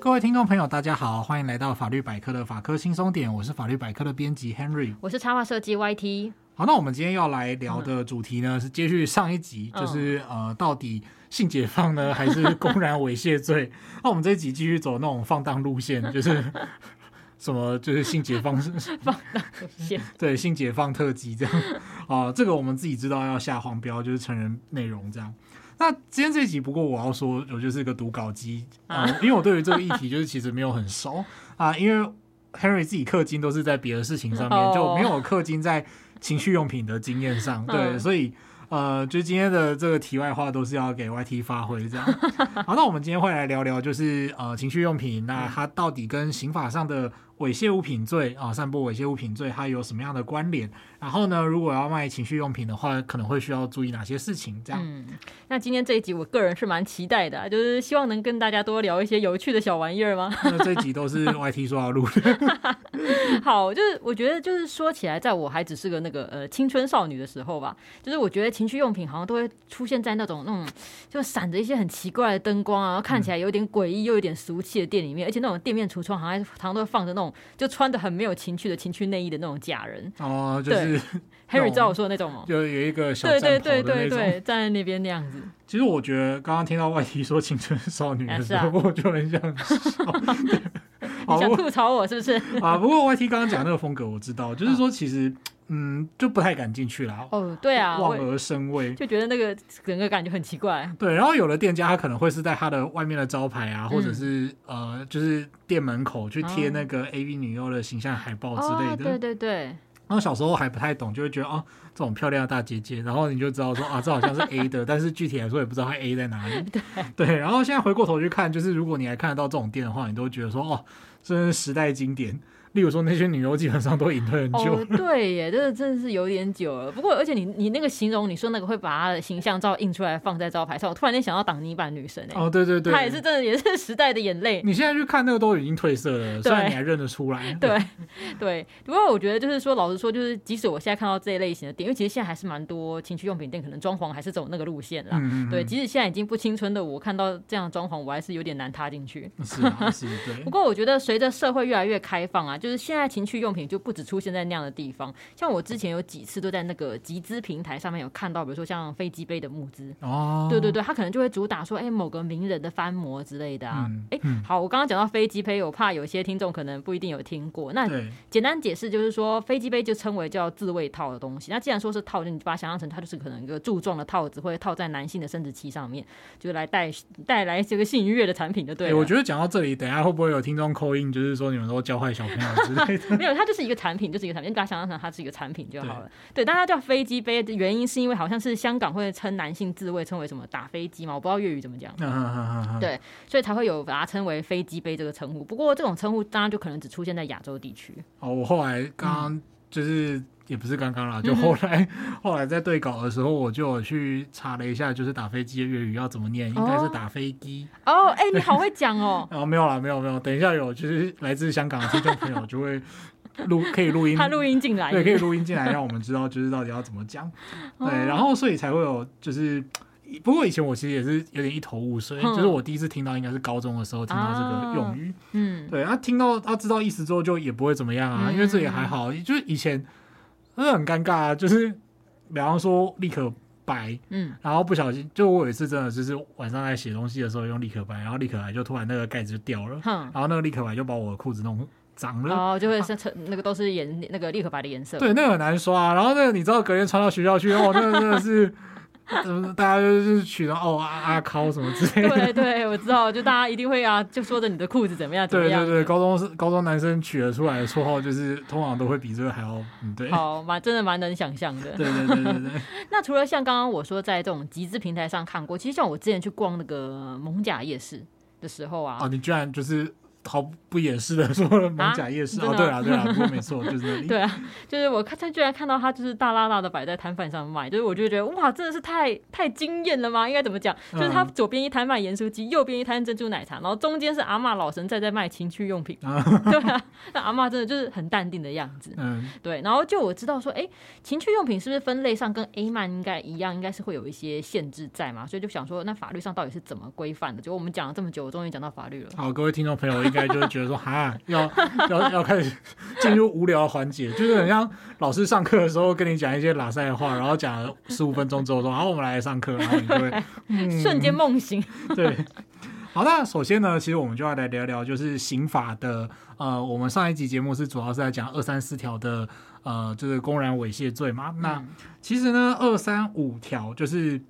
各位听众朋友，大家好，欢迎来到法律百科的法科轻松点，我是法律百科的编辑 Henry，我是插画设计 YT。好，那我们今天要来聊的主题呢，嗯、是接续上一集，就是、嗯、呃，到底性解放呢，还是公然猥亵罪？那我们这一集继续走那种放荡路线，就是什么，就是性解放 放荡对，性解放特辑这样啊、呃，这个我们自己知道要下黄标，就是成人内容这样。那今天这一集，不过我要说，我就是一个读稿机啊、呃，因为我对于这个议题就是其实没有很熟啊，因为 Henry 自己氪金都是在别的事情上面，就没有氪金在情趣用品的经验上，对，所以呃，就今天的这个题外话都是要给 YT 发挥这样。好，那我们今天会来聊聊，就是呃，情趣用品，那它到底跟刑法上的猥亵物品罪啊，散播猥亵物品罪，它有什么样的关联？然后呢，如果要卖情趣用品的话，可能会需要注意哪些事情？这样。嗯，那今天这一集，我个人是蛮期待的，就是希望能跟大家多聊一些有趣的小玩意儿吗？那这一集都是 YT 说要录的。好，就是我觉得，就是说起来，在我还只是个那个呃青春少女的时候吧，就是我觉得情趣用品好像都会出现在那种那种就闪着一些很奇怪的灯光啊，然后看起来有点诡异又有点俗气的店里面，而且那种店面橱窗好像常常都会放着那种。就穿的很没有情趣的情趣内衣的那种假人哦，就是 Harry 知道我说的那种吗？就有一个小对对对对对，站在那边那样子。其实我觉得刚刚听到外 T 说青春少女的时候，我就很想笑。你想吐槽我是不是？啊，不过 YT 刚刚讲那个风格我知道，就是说其实。嗯，就不太敢进去了。哦，对啊，望而生畏，就觉得那个整个感觉很奇怪。对，然后有的店家他可能会是在他的外面的招牌啊，嗯、或者是呃，就是店门口去贴那个 AV 女优的形象海报之类的。哦、对对对。然后小时候还不太懂，就会觉得哦，这种漂亮的大姐姐，然后你就知道说啊，这好像是 A 的，但是具体来说也不知道它 A 在哪里。对对。然后现在回过头去看，就是如果你还看得到这种店的话，你都觉得说哦，这是时代经典。例如说，那些女优基本上都隐退很久。哦，对耶，这个真的是有点久了。不过，而且你你那个形容，你说那个会把她的形象照印出来放在招牌上，我突然间想到挡泥板女神哎。哦，对对对，她也是真的，也是时代的眼泪。你现在去看那个都已经褪色了，虽然你还认得出来。对对，不过我觉得就是说，老实说，就是即使我现在看到这一类型的店，因为其实现在还是蛮多情趣用品店，可能装潢还是走那个路线啦。嗯嗯。对，即使现在已经不青春的我，看到这样的装潢，我还是有点难踏进去。是啊，是，对。不过我觉得随着社会越来越开放啊，就是现在情趣。用品就不止出现在那样的地方，像我之前有几次都在那个集资平台上面有看到，比如说像飞机杯的募资哦，对对对，他可能就会主打说，哎、欸，某个名人的翻模之类的啊，哎、嗯嗯欸，好，我刚刚讲到飞机杯，我怕有些听众可能不一定有听过，那简单解释就是说，飞机杯就称为叫自慰套的东西，那既然说是套，就你把它想象成它就是可能一个柱状的套子，会套在男性的生殖器上面，就来带带来这个性愉悦的产品的，对、欸。我觉得讲到这里，等下会不会有听众 call in，就是说你们都教坏小朋友之类的？它就是一个产品，就是一个产品，你把它想象成它是一个产品就好了。对，对，但它叫飞机杯的原因是因为好像是香港会称男性自慰称为什么打飞机嘛，我不知道粤语怎么讲。对，所以才会有把它称为飞机杯这个称呼。不过这种称呼当然就可能只出现在亚洲地区。哦，我后来刚刚就是、嗯、也不是刚刚啦，就后来、嗯、后来在对稿的时候，我就有去查了一下，就是打飞机的粤语要怎么念，应该是打飞机。哦，哎、欸，你好会讲哦。哦，没有啦，没有没有，等一下有就是来自香港的听众朋友就会。录可以录音，他录音进来，对，可以录音进来，让我们知道就是到底要怎么讲，对，然后所以才会有就是，不过以前我其实也是有点一头雾水，就是我第一次听到应该是高中的时候听到这个用语，嗯，对，他听到他知道意思之后就也不会怎么样啊，因为这也还好，就是以前真的很尴尬啊，就是比方说立刻白，嗯，然后不小心就我有一次真的就是晚上在写东西的时候用立可白，然后立可白就突然那个盖子就掉了，然后那个立可白就把我的裤子弄。脏了，哦，就会是成那个都是颜那个立可白的颜色。对，那个很难刷啊。然后那个你知道，隔天穿到学校去，哦，那个真的是，大家就是取了哦阿阿尻什么之类的。对对，我知道，就大家一定会啊，就说着你的裤子怎么样怎么样。对对对，高中是高中男生取了出来的绰号，就是通常都会比这个还要嗯对。好，蛮真的蛮能想象的。对对对对对。那除了像刚刚我说在这种集资平台上看过，其实像我之前去逛那个蒙甲夜市的时候啊，哦，你居然就是。毫不掩饰的说了艋舺夜市、啊、哦，对啊，对啊，不过没错，就是那里。对啊，就是我看他居然看到他就是大辣辣的摆在摊贩上卖，就是我就觉得哇，真的是太太惊艳了吗？应该怎么讲？就是他左边一摊卖盐酥鸡，右边一摊珍珠奶茶，然后中间是阿嬷老神在在卖情趣用品。啊 对啊，那阿嬷真的就是很淡定的样子。嗯，对。然后就我知道说，哎，情趣用品是不是分类上跟 A 漫应该一样，应该是会有一些限制在嘛？所以就想说，那法律上到底是怎么规范的？就我们讲了这么久，我终于讲到法律了。好，各位听众朋友应该就会觉得说，哈，要要要开始进入无聊的环节，就是很像老师上课的时候跟你讲一些拉塞的话，然后讲了十五分钟之后说，好，我们来上课，然后你就会、嗯、瞬间梦醒。对，好，那首先呢，其实我们就要来聊聊，就是刑法的，呃，我们上一集节目是主要是在讲二三四条的，呃，就是公然猥亵罪嘛。嗯、那其实呢，二三五条就是。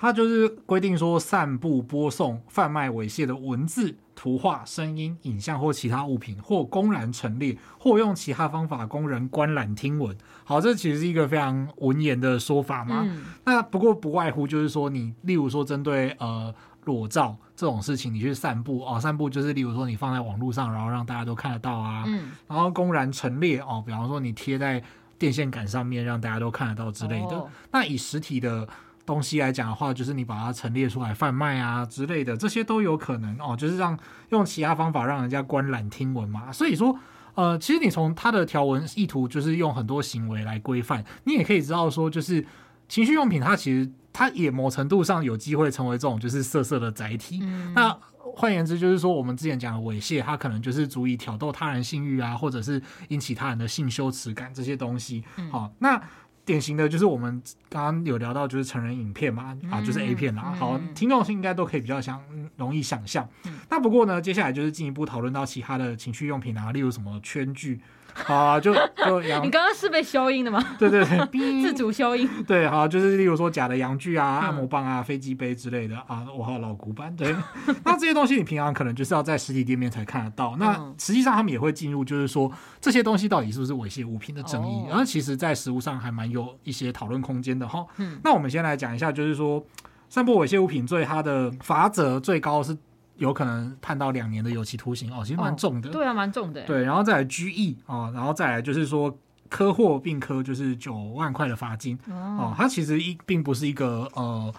它就是规定说，散布、播送、贩卖猥亵的文字、图画、声音、影像或其他物品，或公然陈列，或用其他方法供人观览听闻。好，这其实是一个非常文言的说法嘛。嗯、那不过不外乎就是说，你例如说针对呃裸照这种事情，你去散步哦，散步就是例如说你放在网络上，然后让大家都看得到啊。嗯、然后公然陈列哦，比方说你贴在电线杆上面，让大家都看得到之类的。哦、那以实体的。东西来讲的话，就是你把它陈列出来贩卖啊之类的，这些都有可能哦。就是让用其他方法让人家观览听闻嘛。所以说，呃，其实你从它的条文意图，就是用很多行为来规范。你也可以知道说，就是情趣用品，它其实它也某程度上有机会成为这种就是色色的载体。嗯、那换言之，就是说我们之前讲的猥亵，它可能就是足以挑逗他人性欲啊，或者是引起他人的性羞耻感这些东西。好、嗯哦，那。典型的就是我们刚刚有聊到，就是成人影片嘛，嗯、啊，就是 A 片啦。好，听众应该都可以比较想容易想象。嗯、那不过呢，接下来就是进一步讨论到其他的情趣用品啊，例如什么圈具。好啊，就就 阳。你刚刚是被消音的吗？对对对，自主消音。对，好，就是例如说假的阳具啊、按摩棒啊、飞机杯之类的啊，我好老古板。对，那这些东西你平常可能就是要在实体店面才看得到。那实际上他们也会进入，就是说这些东西到底是不是猥亵物品的争议。然后其实，在实物上还蛮有一些讨论空间的哈。嗯。那我们先来讲一下，就是说散布猥亵物品罪，它的罚则最高是。有可能判到两年的有期徒刑哦，其实蛮重的。哦、对啊，蛮重的。对，然后再来拘役啊，然后再来就是说科获并科就是九万块的罚金哦，哦。它其实一并不是一个呃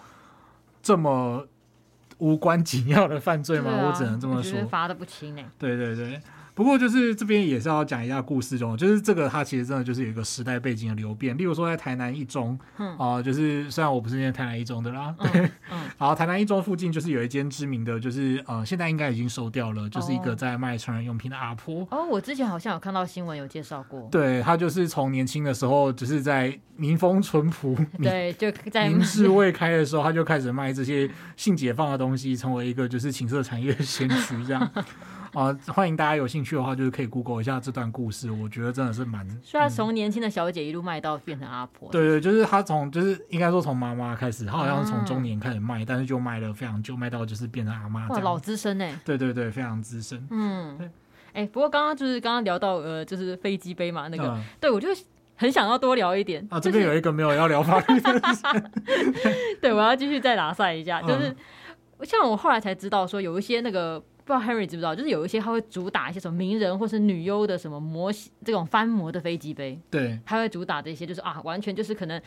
这么无关紧要的犯罪吗，啊、我只能这么说。罚的不轻呢。对对对。不过就是这边也是要讲一下故事中，就是这个它其实真的就是有一个时代背景的流变。例如说在台南一中，嗯啊、呃，就是虽然我不是念台南一中的啦，对，嗯，嗯然后台南一中附近就是有一间知名的，就是呃现在应该已经收掉了，就是一个在卖成人用品的阿婆。哦，我之前好像有看到新闻有介绍过。对，他就是从年轻的时候，只是在民风淳朴，对，就在民智未开的时候，他就开始卖这些性解放的东西，成为一个就是情色产业的先驱这样。啊，欢迎大家有兴趣的话，就是可以 Google 一下这段故事。我觉得真的是蛮 所以他从年轻的小姐一路卖到变成阿婆。对对，就是她从就是应该说从妈妈开始，她好像是从中年开始卖，但是就卖了非常久，卖到就是变成阿妈。哇，老资深哎！对对对，非常资深。嗯，哎，不过刚刚就是刚刚聊到呃，就是飞机杯嘛，那个，对我就很想要多聊一点。啊，这边有一个没有要聊法律的。对，我要继续再打赛一下，就是像我后来才知道说有一些那个。不知道 Henry 知不知道，就是有一些他会主打一些什么名人或是女优的什么模型，这种翻模的飞机杯。对，他会主打这些，就是啊，完全就是可能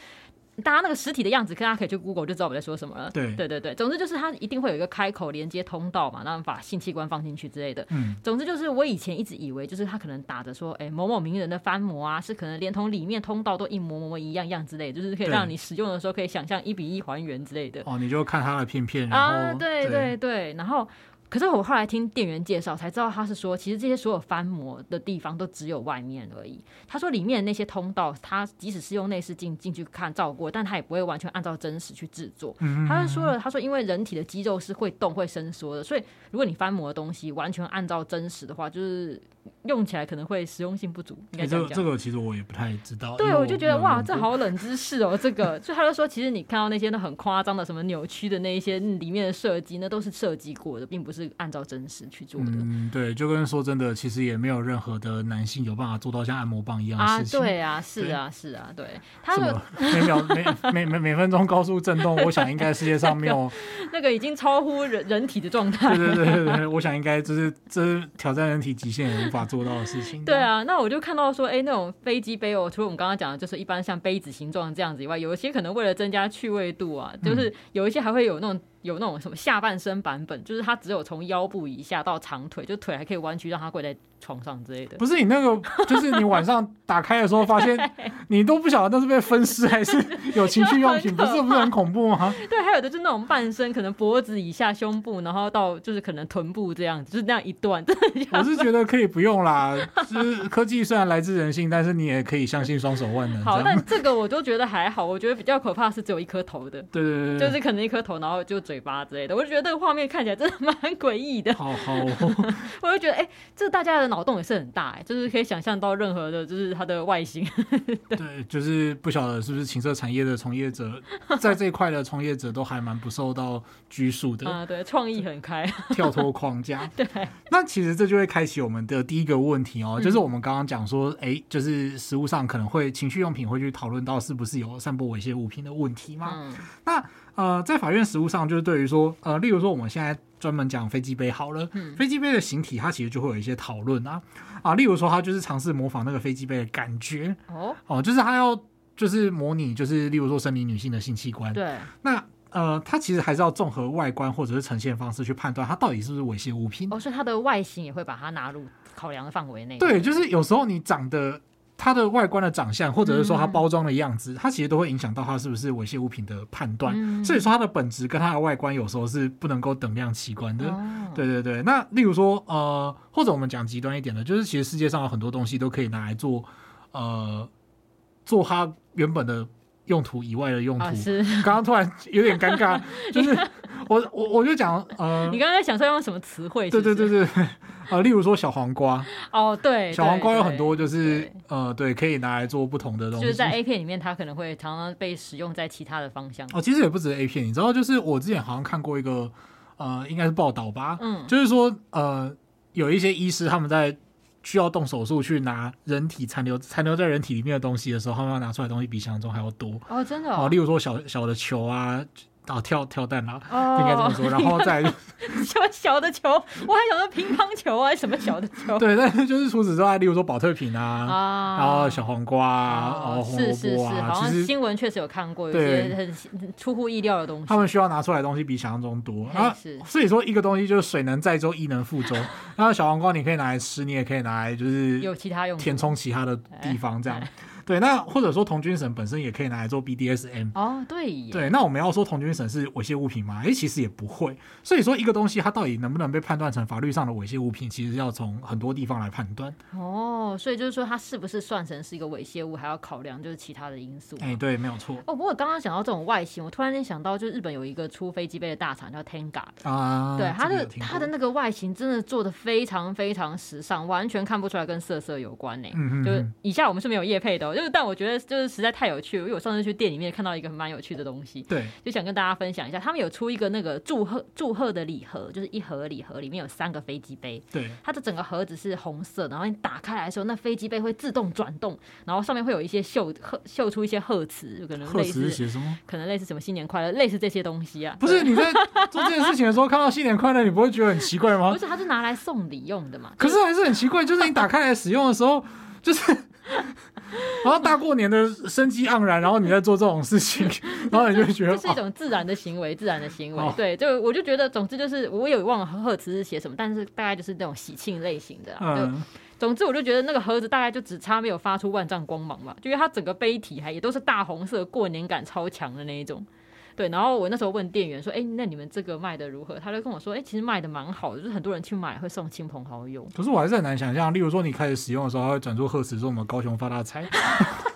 大家那个实体的样子，大家可以去 Google 就知道我在说什么了。对，对对对，总之就是它一定会有一个开口连接通道嘛，然后把性器官放进去之类的。嗯，总之就是我以前一直以为，就是他可能打着说，哎，某某名人的翻模啊，是可能连同里面通道都一模模一样样之类的，就是可以让你使用的时候可以想象一比一还原之类的。哦，你就看他的片片，然后啊，对对对，对，然后。可是我后来听店员介绍才知道，他是说，其实这些所有翻模的地方都只有外面而已。他说里面的那些通道，他即使是用内视镜进去看照过，但他也不会完全按照真实去制作。他就说了，他说因为人体的肌肉是会动会伸缩的，所以如果你翻模的东西完全按照真实的话，就是用起来可能会实用性不足。应该这样讲。这个其实我也不太知道。对，我就觉得哇，这好冷知识哦。这个，所以他就说，其实你看到那些都很夸张的什么扭曲的那一些里面的设计，那都是设计过的，并不是按照真实去做的。嗯，对，就跟说真的，其实也没有任何的男性有办法做到像按摩棒一样的事情。啊，对啊，是啊，是啊，对。他们 每秒每每每每分钟高速震动，我想应该世界上没有那个已经超乎人人体的状态。对对对对，我想应该这是这是挑战人体极限法做到的事情。对啊，那我就看到说，哎，那种飞机杯哦，除了我们刚刚讲的，就是一般像杯子形状这样子以外，有一些可能为了增加趣味度啊，就是有一些还会有那种。有那种什么下半身版本，就是它只有从腰部以下到长腿，就腿还可以弯曲，让它跪在床上之类的。不是你那个，就是你晚上打开的时候，发现 你都不晓得那是被分尸还是有情趣用品，不是不是很恐怖吗？对，还有的就是那种半身，可能脖子以下、胸部，然后到就是可能臀部这样，就是那样一段。我是觉得可以不用啦，就是科技虽然来自人性，但是你也可以相信双手万能。好，但这个我都觉得还好，我觉得比较可怕是只有一颗头的。对对对，就是可能一颗头，然后就。嘴巴之类的，我就觉得这个画面看起来真的蛮诡异的。好好，我就觉得，哎、欸，这大家的脑洞也是很大，哎，就是可以想象到任何的，就是它的外形。对，就是不晓得是不是情色产业的从业者，在这一块的从业者都还蛮不受到拘束的。啊，对，创意很开，跳脱框架。对，那其实这就会开启我们的第一个问题哦，就是我们刚刚讲说，哎、欸，就是实物上可能会情趣用品会去讨论到是不是有散播猥亵物品的问题吗？嗯、那。呃，在法院实务上，就是对于说，呃，例如说，我们现在专门讲飞机杯好了，嗯、飞机杯的形体，它其实就会有一些讨论啊，啊，例如说，它就是尝试模仿那个飞机杯的感觉，哦，哦，就是它要就是模拟，就是例如说，生理女性的性器官，对，那呃，它其实还是要综合外观或者是呈现方式去判断它到底是不是猥亵物品，哦，所以它的外形也会把它纳入考量的范围内，对，就是有时候你长得。它的外观的长相，或者是说它包装的样子，嗯、它其实都会影响到它是不是猥亵物品的判断。嗯、所以说它的本质跟它的外观有时候是不能够等量齐观的。哦、对对对。那例如说，呃，或者我们讲极端一点的，就是其实世界上有很多东西都可以拿来做，呃，做它原本的用途以外的用途。刚刚、啊、突然有点尴尬，就是 我我我就讲，呃，你刚刚在想说用什么词汇？对对对对。啊，例如说小黄瓜哦，对，小黄瓜有很多，就是呃，对，可以拿来做不同的东西。就是在 A 片里面，它可能会常常被使用在其他的方向。哦，其实也不止 A 片，你知道，就是我之前好像看过一个呃，应该是报道吧，嗯，就是说呃，有一些医师他们在需要动手术去拿人体残留残留在人体里面的东西的时候，他们要拿出来的东西比想象中还要多哦，真的哦，哦，例如说小小的球啊。啊，跳跳蛋啦，哦、应该这么说，然后再小 小的球，我还想说乒乓球啊，什么小的球？对，但是就是除此之外，例如说保特瓶啊，啊然后小黄瓜然后红萝卜啊，是是是，好像新闻确实有看过，有些很出乎意料的东西。他们需要拿出来的东西比想象中多啊，所以说一个东西就是水能载舟，亦能覆舟。然后小黄瓜你可以拿来吃，你也可以拿来就是有其他用填充其他的地方这样。对，那或者说童军绳本身也可以拿来做 BDSM 哦，对，对，那我们要说童军绳是猥亵物品吗？哎，其实也不会。所以说一个东西它到底能不能被判断成法律上的猥亵物品，其实要从很多地方来判断。哦，所以就是说它是不是算成是一个猥亵物，还要考量就是其他的因素。哎，对，没有错。哦，不过刚刚讲到这种外形，我突然间想到，就是日本有一个出飞机杯的大厂叫 Tenga 啊，对，它的它的那个外形真的做的非常非常时尚，完全看不出来跟色色有关呢。嗯嗯，就是以下我们是没有业配的哦，就是但我觉得。就是实在太有趣了，因为我上次去店里面看到一个蛮有趣的东西，对，就想跟大家分享一下。他们有出一个那个祝贺祝贺的礼盒，就是一盒礼盒里面有三个飞机杯，对，它的整个盒子是红色，然后你打开来的时候，那飞机杯会自动转动，然后上面会有一些秀贺秀出一些贺词，就可能类似写什么，可能类似什么新年快乐，类似这些东西啊。不是你在 做这件事情的时候看到新年快乐，你不会觉得很奇怪吗？不是，它是拿来送礼用的嘛。可是还是很奇怪，就是你打开来使用的时候，就是。然后大过年的生机盎然，然后你在做这种事情，然后你就会觉得这是一种自然的行为，自然的行为。对，就我就觉得，总之就是我也忘了贺词是写什么，但是大概就是那种喜庆类型的。嗯，总之我就觉得那个盒子大概就只差没有发出万丈光芒吧，就因为它整个杯体还也都是大红色，过年感超强的那一种。对，然后我那时候问店员说：“哎，那你们这个卖的如何？”他就跟我说：“哎，其实卖的蛮好的，就是很多人去买会送亲朋好友。”可是我还是很难想象，例如说你开始使用的时候，它会转做贺词说“我们高雄发大财”，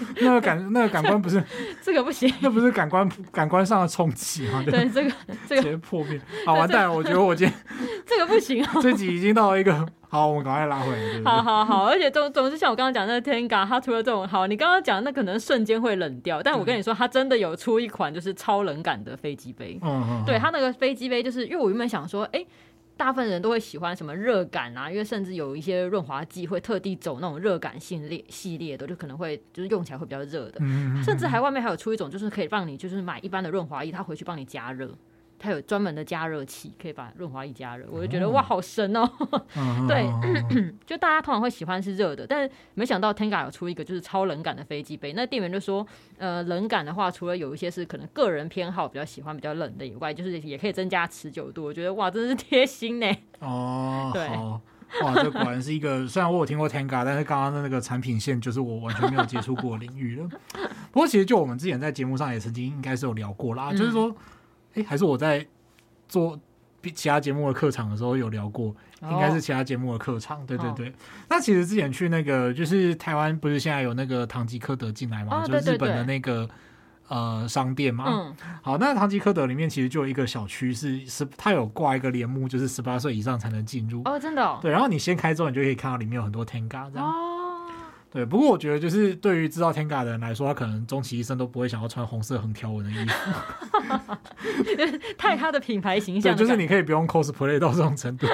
那个感那个感官不是 这个不行，那不是感官感官上的冲击吗？对，这个这个直接破灭，好完蛋了！我觉得我今天 这个不行啊，这集已经到了一个。好，我们赶快拉回来。对对好好好，而且总总是像我刚刚讲那个 Tenga，它除了这种好，你刚刚讲那可能瞬间会冷掉，但我跟你说，它真的有出一款就是超冷感的飞机杯。嗯嗯。对，它那个飞机杯，就是因为我原本想说，哎、欸，大部分人都会喜欢什么热感啊，因为甚至有一些润滑剂会特地走那种热感系列系列的，就可能会就是用起来会比较热的。嗯。甚至还外面还有出一种，就是可以让你就是买一般的润滑液，它回去帮你加热。它有专门的加热器，可以把润滑液加热，我就觉得哇，好神哦！对，就大家通常会喜欢是热的，但是没想到 Tenga 有出一个就是超冷感的飞机杯。那店员就说，呃，冷感的话，除了有一些是可能个人偏好比较喜欢比较冷的以外，就是也可以增加持久度。我觉得哇，真是贴心呢。哦，对，哇，这果然是一个虽然我有听过 Tenga，但是刚刚的那个产品线就是我完全没有接触过领域了。不过其实就我们之前在节目上也曾经应该是有聊过啦，嗯、就是说。哎，还是我在做其他节目的客场的时候有聊过，应该是其他节目的客场。Oh. 对对对，那其实之前去那个就是台湾，不是现在有那个唐吉诃德进来嘛？Oh, 就是日本的那个呃商店嘛。嗯。好，那唐吉诃德里面其实就有一个小区是是，它有挂一个帘幕，就是十八岁以上才能进入。哦，oh, 真的、哦。对，然后你掀开之后，你就可以看到里面有很多 Tenga 这样。哦。Oh. 对，不过我觉得就是对于知道 Tenga 的人来说，他可能终其一生都不会想要穿红色横条纹的衣服，太他的品牌形象。对，就是你可以不用 cosplay 到这种程度。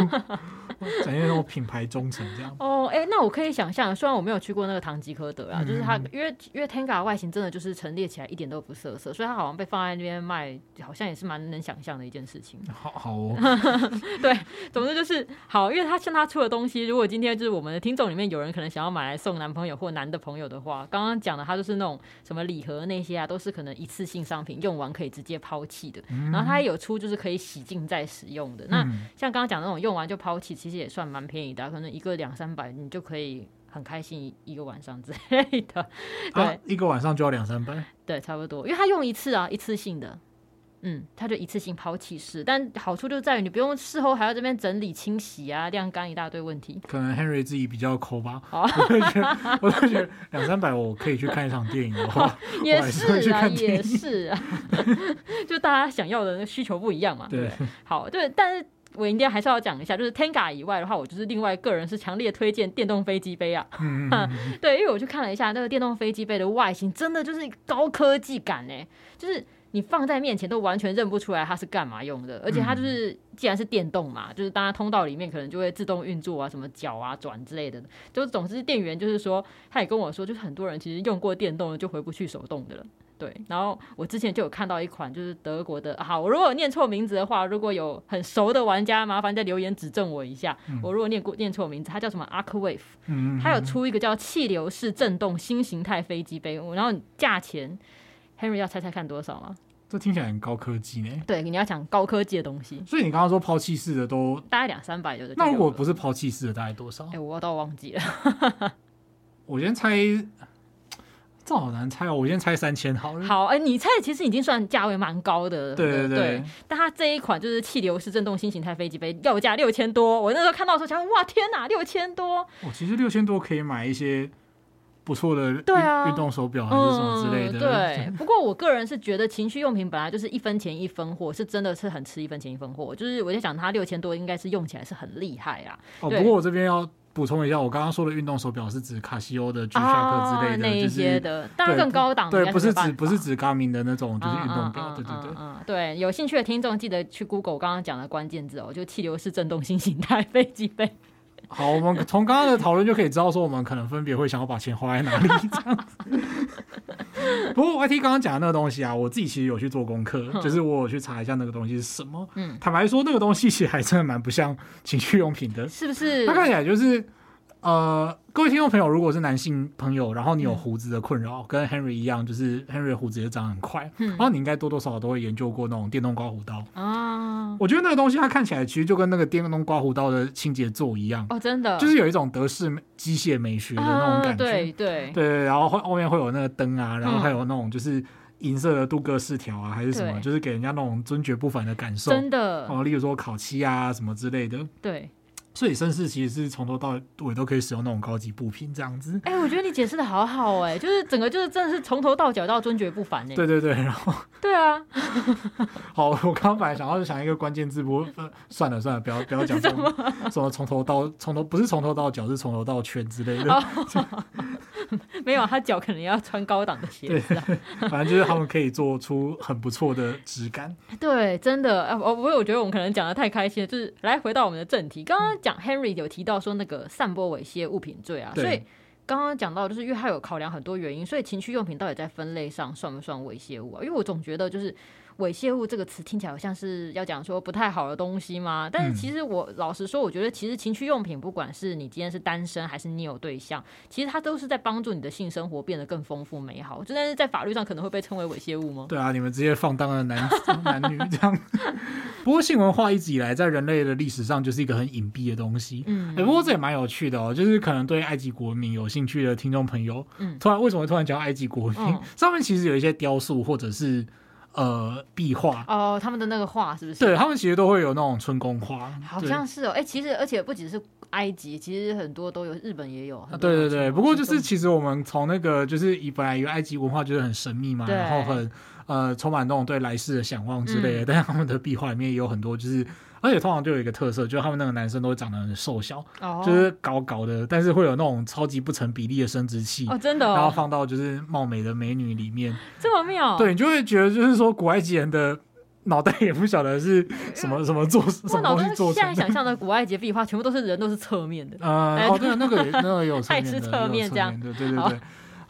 展现那种品牌忠诚这样哦，哎、欸，那我可以想象，虽然我没有去过那个唐吉诃德啊，嗯、就是它，因为因为 Tenga 的外形真的就是陈列起来一点都不色色，所以它好像被放在那边卖，好像也是蛮能想象的一件事情。好好哦，对，总之就是好，因为他像他出的东西，如果今天就是我们的听众里面有人可能想要买来送男朋友或男的朋友的话，刚刚讲的他就是那种什么礼盒那些啊，都是可能一次性商品，用完可以直接抛弃的。嗯、然后他也有出就是可以洗净再使用的。嗯、那像刚刚讲的那种用完就抛弃，其实也算蛮便宜的，可能一个两三百，你就可以很开心一个晚上之类的。对，啊、一个晚上就要两三百？对，差不多，因为它用一次啊，一次性的，嗯，它就一次性抛弃式。但好处就在于你不用事后还要这边整理清洗啊，晾干一大堆问题。可能 Henry 自己比较抠吧，我会觉得，我会觉得两三百我可以去看一场电影的话，也是啊，也是啊，就大家想要的需求不一样嘛。对，对，好，对，但是。我应该还是要讲一下，就是 Tenga 以外的话，我就是另外个人是强烈推荐电动飞机杯啊。嗯，对，因为我去看了一下那个电动飞机杯的外形，真的就是高科技感呢。就是你放在面前都完全认不出来它是干嘛用的，而且它就是既然是电动嘛，就是当然通道里面可能就会自动运作啊，什么脚啊转之类的。就总之店员就是说，他也跟我说，就是很多人其实用过电动的就回不去手动的了。对，然后我之前就有看到一款，就是德国的，好，我如果念错名字的话，如果有很熟的玩家，麻烦在留言指正我一下。嗯、我如果念过念错名字，它叫什么 Arcwave，嗯，它有出一个叫气流式震动新形态飞机杯，然后价钱，Henry 要猜猜看多少吗？这听起来很高科技呢。对，你要讲高科技的东西。所以你刚刚说抛弃式的都大概两三百，就是。那如果不是抛弃式的，大概多少？哎，我倒忘记了。我先猜。这好难猜哦，我先猜三千好了。好，哎、欸，你猜其实已经算价位蛮高的了。对对对，对。但它这一款就是气流式震动新形态飞机杯，要价六千多。我那时候看到的时候想，哇，天哪，六千多！我其实六千多可以买一些不错的对啊运动手表还是什么之类的。嗯、对。不过我个人是觉得情趣用品本来就是一分钱一分货，是真的是很吃一分钱一分货。就是我在想，它六千多应该是用起来是很厉害啊。哦，不过我这边要。补充一下，我刚刚说的运动手表是指卡西欧的 G-Shock 之类的，那一些的，当然更高档。对，不是指不是指 Garmin 的那种，就是运动表。对对对，对，有兴趣的听众记得去 Google 我刚刚讲的关键字哦，就气流式振动新形态 飞机杯。好，我们从刚刚的讨论就可以知道，说我们可能分别会想要把钱花在哪里这样子。不过 YT 刚刚讲的那个东西啊，我自己其实有去做功课，嗯、就是我有去查一下那个东西是什么。嗯，坦白说，那个东西其实还真的蛮不像情趣用品的，是不是？它看起来就是。呃，各位听众朋友，如果是男性朋友，然后你有胡子的困扰，嗯、跟 Henry 一样，就是 Henry 的胡子也长很快，嗯、然后你应该多多少少都会研究过那种电动刮胡刀。啊。我觉得那个东西它看起来其实就跟那个电动刮胡刀的清洁座一样哦，真的，就是有一种德式机械美学的那种感觉，啊、对对。对，然后后后面会有那个灯啊，然后还有那种就是银色的镀铬饰条啊，还是什么，就是给人家那种尊爵不凡的感受，真的。哦，例如说烤漆啊什么之类的，对。所以绅士其实是从头到尾都可以使用那种高级布品这样子。哎、欸，我觉得你解释的好好哎、欸，就是整个就是真的是从头到脚到尊爵不凡哎、欸。对对对，然后 对啊。好，我刚刚本来想要想一个关键字，不过算了算了，不要不要讲 什么什么从头到从头不是从头到脚，是从头到圈之类的。哦、没有，他脚可能要穿高档的鞋子。反正就是他们可以做出很不错的质感。对，真的啊，我我我觉得我们可能讲的太开心了，就是来回到我们的正题。刚刚讲 Henry 有提到说那个散播猥亵物品罪啊，所以刚刚讲到就是因为他有考量很多原因，所以情趣用品到底在分类上算不算猥亵物啊？因为我总觉得就是。猥亵物这个词听起来好像是要讲说不太好的东西吗？但是其实我老实说，我觉得其实情趣用品，不管是你今天是单身还是你有对象，其实它都是在帮助你的性生活变得更丰富美好。就但是在法律上可能会被称为猥亵物吗？对啊，你们直接放荡的男 男女这样。不过性文化一直以来在人类的历史上就是一个很隐蔽的东西。嗯，欸、不过这也蛮有趣的哦，就是可能对埃及国民有兴趣的听众朋友，嗯，突然为什么会突然讲埃及国民？嗯、上面其实有一些雕塑或者是。呃，壁画哦，他们的那个画是不是？对，他们其实都会有那种春宫画，好像是哦。哎、欸，其实而且不只是埃及，其实很多都有，日本也有。对对对，不过就是其实我们从那个就是以本来以为埃及文化就是很神秘嘛，然后很呃充满那种对来世的向往之类的，嗯、但是他们的壁画里面也有很多就是。而且通常就有一个特色，就是他们那个男生都会长得很瘦小，oh. 就是高高的，但是会有那种超级不成比例的生殖器哦，真的，然后放到就是貌美的美女里面，这么妙，对，你就会觉得就是说古埃及人的脑袋也不晓得是什么 什么做什么东西做成的。现在想象的古埃及壁画全部都是人，都是侧面的，呃，哦，对，那个那个也有侧面的，侧面这样，对对对对。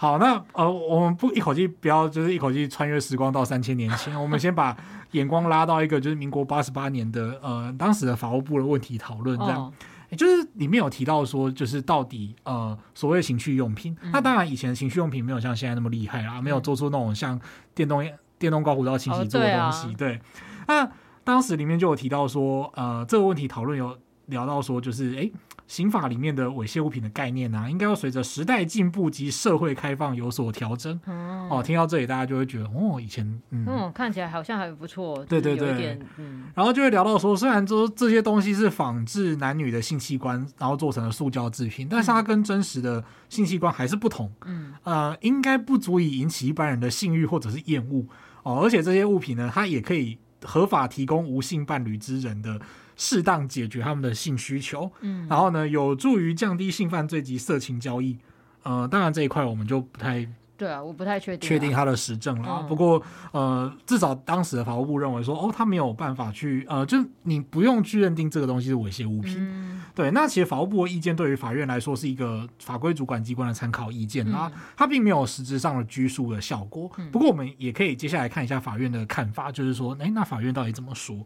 好，那呃，我们不一口气不要，就是一口气穿越时光到三千年前，我们先把眼光拉到一个就是民国八十八年的呃当时的法务部的问题讨论，这样，哦、就是里面有提到说，就是到底呃所谓情趣用品，嗯、那当然以前的情趣用品没有像现在那么厉害啦，没有做出那种像电动电动刮胡刀清洗做的东西，哦对，啊、对，那当时里面就有提到说，呃，这个问题讨论有聊到说，就是哎。诶刑法里面的猥亵物品的概念呢、啊，应该要随着时代进步及社会开放有所调整。嗯、哦，听到这里，大家就会觉得，哦，以前，嗯，嗯看起来好像还不错。对对对，嗯。然后就会聊到说，虽然说这些东西是仿制男女的性器官，然后做成了塑胶制品，但是它跟真实的性器官还是不同。嗯。呃，应该不足以引起一般人的性欲或者是厌恶。哦，而且这些物品呢，它也可以合法提供无性伴侣之人的。适当解决他们的性需求，嗯，然后呢，有助于降低性犯罪及色情交易。呃，当然这一块我们就不太对啊，我不太确定确定他的实证了。嗯、不过呃，至少当时的法务部认为说，哦，他没有办法去呃，就你不用去认定这个东西是猥亵物品。嗯、对，那其实法务部的意见对于法院来说是一个法规主管机关的参考意见啦，嗯、它并没有实质上的拘束的效果。嗯、不过我们也可以接下来看一下法院的看法，就是说，哎，那法院到底怎么说？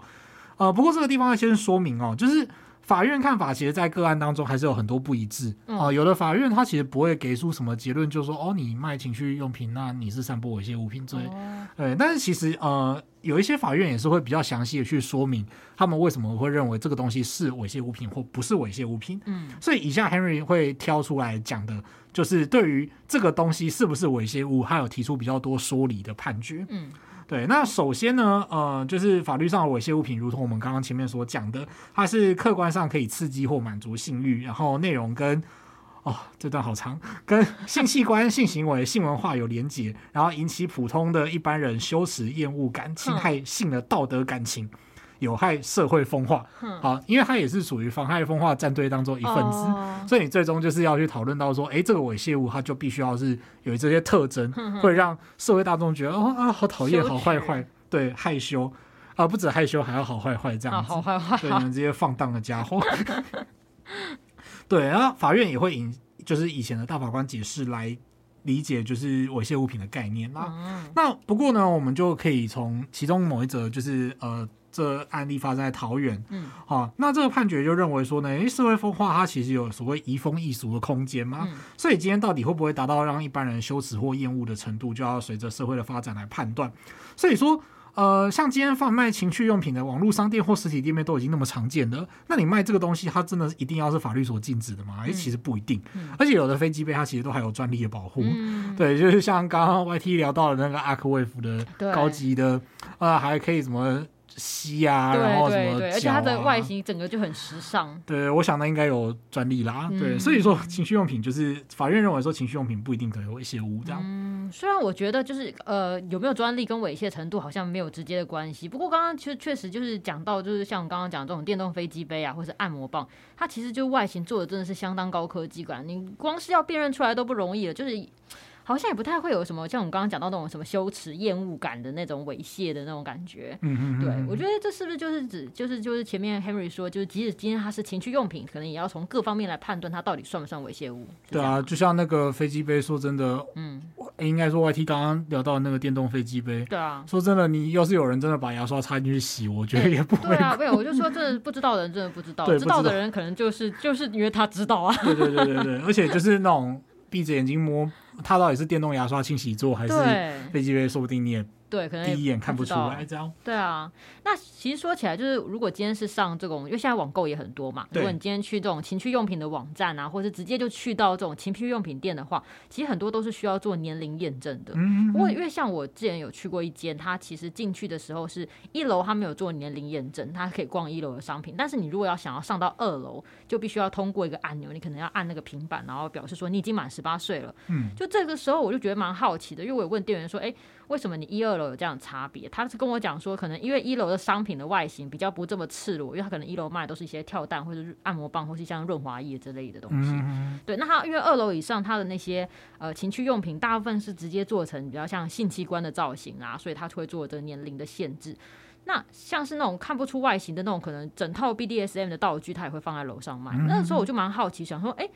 呃，不过这个地方要先说明哦，就是法院看法，其实，在个案当中还是有很多不一致啊、呃。有的法院他其实不会给出什么结论，就是说哦，你卖情趣用品，那你是散播猥亵物品罪。对，但是其实呃，有一些法院也是会比较详细的去说明他们为什么会认为这个东西是猥亵物品或不是猥亵物品。嗯，所以以下 Henry 会挑出来讲的，就是对于这个东西是不是猥亵物，他有提出比较多说理的判决。嗯。对，那首先呢，呃，就是法律上的猥亵物品，如同我们刚刚前面所讲的，它是客观上可以刺激或满足性欲，然后内容跟哦，这段好长，跟性器官、性行为、性文化有连结，然后引起普通的一般人羞耻、厌恶感，侵害性的道德感情。有害社会风化，好，因为它也是属于妨害风化战队当中一份子，哦、所以你最终就是要去讨论到说，哎、欸，这个猥亵物它就必须要是有这些特征，会让社会大众觉得哦啊，好讨厌，好坏坏，对，害羞。啊，不止害羞，还要好坏坏这样子，好坏坏，对，你们这些放荡的家伙，对，然后法院也会引就是以前的大法官解释来理解就是猥亵物品的概念啦。嗯、那不过呢，我们就可以从其中某一则就是呃。这案例发生在桃园，嗯，好、啊，那这个判决就认为说呢，诶，社会风化它其实有所谓移风易俗的空间嘛，嗯、所以今天到底会不会达到让一般人羞耻或厌恶的程度，就要随着社会的发展来判断。所以说，呃，像今天贩卖情趣用品的网络商店或实体店面都已经那么常见了，那你卖这个东西，它真的一定要是法律所禁止的吗？诶，其实不一定，嗯、而且有的飞机杯它其实都还有专利的保护，嗯、对，就是像刚刚 YT 聊到的那个 Arkwave 的高级的，呃，还可以什么？吸啊，然后什么、啊、对，对，对，而且它的外形整个就很时尚。对，我想那应该有专利啦。嗯、对，所以说情趣用品就是法院认为说情趣用品不一定可以有猥亵物这样。嗯，虽然我觉得就是呃有没有专利跟猥亵程度好像没有直接的关系，不过刚刚其实确实就是讲到就是像刚刚讲这种电动飞机杯啊，或是按摩棒，它其实就外形做的真的是相当高科技感，你光是要辨认出来都不容易了，就是。好像也不太会有什么像我们刚刚讲到那种什么羞耻、厌恶感的那种猥亵的那种感觉。嗯嗯对，我觉得这是不是就是指就是就是前面 Henry 说，就是即使今天它是情趣用品，可能也要从各方面来判断它到底算不算猥亵物。对啊，就像那个飞机杯，说真的，嗯，应该说 YT 刚刚聊到那个电动飞机杯。对啊。说真的，你要是有人真的把牙刷插进去洗，我觉得也不会。对啊，没有，我就说真的不知道的人真的不知道，知道的人可能就是就是因为他知道啊。对对对对对，而且就是那种闭着眼睛摸。它到底是电动牙刷清洗座还是飞机杯？说不定你也。对，可能第一眼看不出来这样。对啊，那其实说起来，就是如果今天是上这种，因为现在网购也很多嘛。如果你今天去这种情趣用品的网站啊，或者直接就去到这种情趣用品店的话，其实很多都是需要做年龄验证的。嗯。不过因为像我之前有去过一间，它其实进去的时候是一楼，它没有做年龄验证，它可以逛一楼的商品。但是你如果要想要上到二楼，就必须要通过一个按钮，你可能要按那个平板，然后表示说你已经满十八岁了。嗯。就这个时候，我就觉得蛮好奇的，因为我有问店员说，哎。为什么你一二楼有这样的差别？他是跟我讲说，可能因为一楼的商品的外形比较不这么赤裸，因为他可能一楼卖的都是一些跳蛋或者是按摩棒，或是像润滑液之类的东西。嗯、对，那他因为二楼以上，他的那些呃情趣用品大部分是直接做成比较像性器官的造型啊，所以他会做这个年龄的限制。那像是那种看不出外形的那种，可能整套 BDSM 的道具，他也会放在楼上卖。嗯、那时候我就蛮好奇，想说，哎。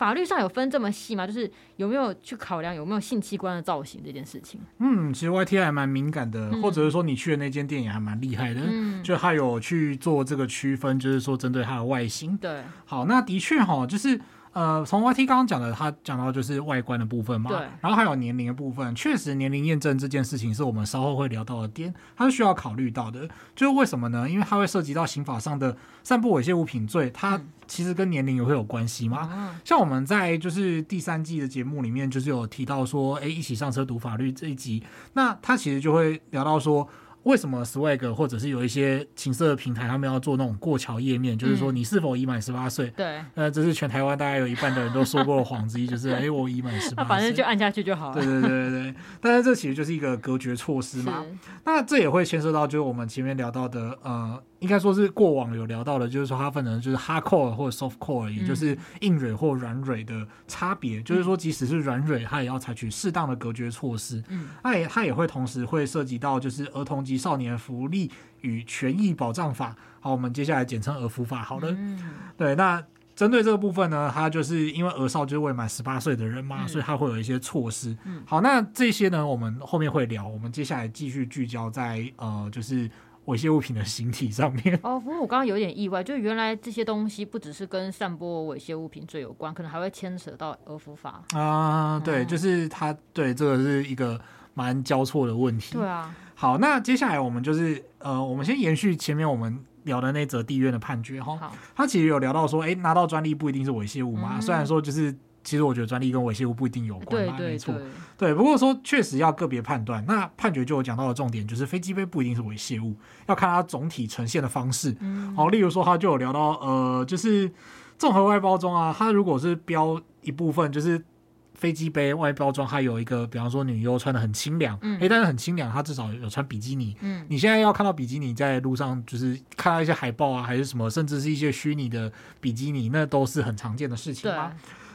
法律上有分这么细吗？就是有没有去考量有没有性器官的造型这件事情？嗯，其实 YT 还蛮敏感的，嗯、或者是说你去的那间店也还蛮厉害的，嗯，就他有去做这个区分，就是说针对它的外形。对，好，那的确哈，就是。呃，从 YT 刚刚讲的，他讲到就是外观的部分嘛，对，然后还有年龄的部分，确实年龄验证这件事情是我们稍后会聊到的点，它是需要考虑到的。就是为什么呢？因为它会涉及到刑法上的散布猥亵物品罪，它其实跟年龄也会有关系嘛。嗯、像我们在就是第三季的节目里面，就是有提到说，哎，一起上车读法律这一集，那他其实就会聊到说。为什么 Swag 或者是有一些情色的平台，他们要做那种过桥页面？嗯、就是说你是否已满十八岁？对，呃，这是全台湾大概有一半的人都说过的谎之一，就是哎，我已满十八岁，反正就按下去就好了。对对对对对，但是这其实就是一个隔绝措施嘛。那这也会牵涉到，就是我们前面聊到的，呃。应该说是过往有聊到的，就是说它分成就是 hard core 或者 soft core，也就是硬蕊或软蕊的差别。嗯、就是说，即使是软蕊，它也要采取适当的隔绝措施。嗯，它也它也会同时会涉及到就是儿童及少年福利与权益保障法。好，我们接下来简称儿福法。好的，嗯、对，那针对这个部分呢，它就是因为儿少就是未满十八岁的人嘛，嗯、所以它会有一些措施。嗯，好，那这些呢，我们后面会聊。我们接下来继续聚焦在呃，就是。猥亵物品的形体上面哦，不过我刚刚有点意外，就原来这些东西不只是跟散播猥亵物品罪有关，可能还会牵扯到儿福法啊。嗯、对，就是它，对，这个是一个蛮交错的问题。对啊。好，那接下来我们就是呃，我们先延续前面我们聊的那则地院的判决哈。他其实有聊到说，哎，拿到专利不一定是猥亵物嘛，嗯、虽然说就是。其实我觉得专利跟猥亵物不一定有关，对对，没错，对。不过说确实要个别判断，那判决就有讲到的重点就是飞机杯不一定是猥亵物，要看它总体呈现的方式。嗯，好，例如说他就有聊到，呃，就是综合外包装啊，它如果是标一部分就是飞机杯外包装，它有一个，比方说女优穿的很清凉，嗯，哎，但是很清凉，它至少有穿比基尼，嗯，你现在要看到比基尼在路上，就是看到一些海报啊，还是什么，甚至是一些虚拟的比基尼，那都是很常见的事情嘛。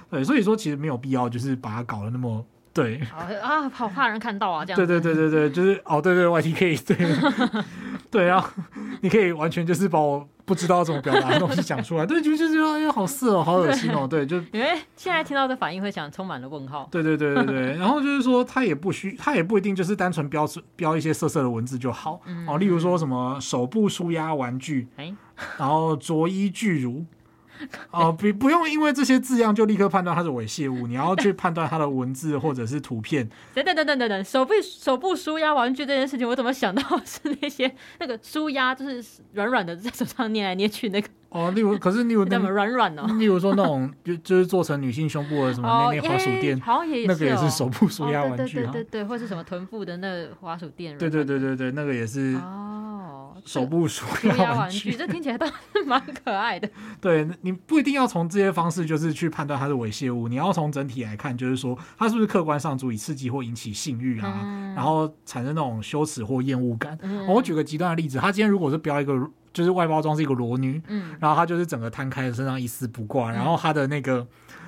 对，所以说其实没有必要，就是把它搞得那么对啊，好怕人看到啊，这样。对对对对对，就是哦，对对，YTK，对，对 啊，你可以完全就是把我不知道怎么表达的东西讲出来，对，就就是哎呀，好色哦，好恶心哦，对，就因为现在听到的反应会想充满了问号。对对对对对，然后就是说，他也不需，他也不一定就是单纯标标一些色色的文字就好哦，例如说什么手部舒压玩具，哎然后着衣巨乳。哦，不不用因为这些字样就立刻判断它是猥亵物，你要去判断它的文字或者是图片。等 等等等等等，手臂手部舒压玩具这件事情，我怎么想到 是那些那个舒压，就是软软的在手上捏来捏去那个。哦，例如，可是例如那么软软哦。例如说那种就就是做成女性胸部的什么那那滑鼠垫，好像也那个也是手部舒压玩具，对对对对，或是什么臀部的那个滑鼠垫。对对对对对，那个也是。哦。手部鼠压玩具，这听起来倒是蛮可爱的。对，你不一定要从这些方式就是去判断它是猥亵物，你要从整体来看，就是说它是不是客观上足以刺激或引起性欲啊，嗯、然后产生那种羞耻或厌恶感。嗯、我举个极端的例子，他今天如果是标一个，就是外包装是一个裸女，嗯，然后她就是整个摊开的身上一丝不挂，然后她的那个。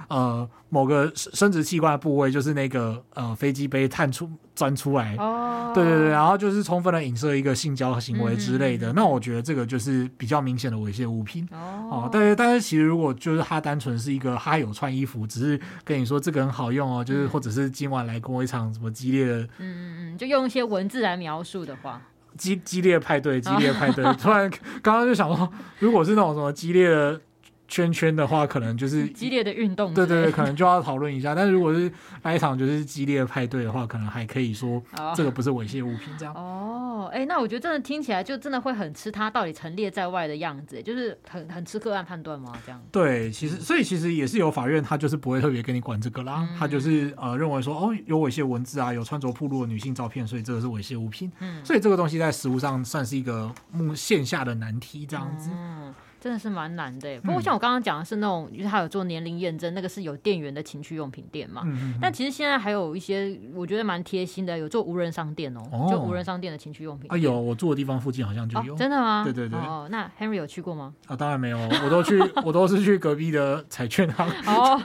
呃，某个生殖器官的部位就是那个呃飞机杯探出钻出来，哦，对对对，然后就是充分的影射一个性交行为之类的。嗯、那我觉得这个就是比较明显的猥亵物品哦。但是但是其实如果就是他单纯是一个他有穿衣服，只是跟你说这个很好用哦，就是或者是今晚来跟我一场什么激烈的，嗯嗯嗯，就用一些文字来描述的话，激激烈派对，激烈派对。哦、突然刚刚就想说，如果是那种什么激烈的。圈圈的话，可能就是激烈的运动，对对对，可能就要讨论一下。但是如果是那一场就是激烈的派对的话，可能还可以说这个不是猥亵物品这样。哦，哎、欸，那我觉得真的听起来就真的会很吃他到底陈列在外的样子，就是很很吃个案判断吗？这样。对，其实所以其实也是有法院他就是不会特别跟你管这个啦，嗯、他就是呃认为说哦有猥亵文字啊，有穿着暴露的女性照片，所以这个是猥亵物品。嗯，所以这个东西在实物上算是一个目线下的难题这样子。嗯。真的是蛮难的，不过像我刚刚讲的是那种，就是他有做年龄验证，那个是有店员的情趣用品店嘛。嗯嗯。但其实现在还有一些我觉得蛮贴心的，有做无人商店哦，就无人商店的情趣用品。啊，有，我住的地方附近好像就有。真的吗？对对对。哦，那 Henry 有去过吗？啊，当然没有，我都去，我都是去隔壁的彩券行。哦，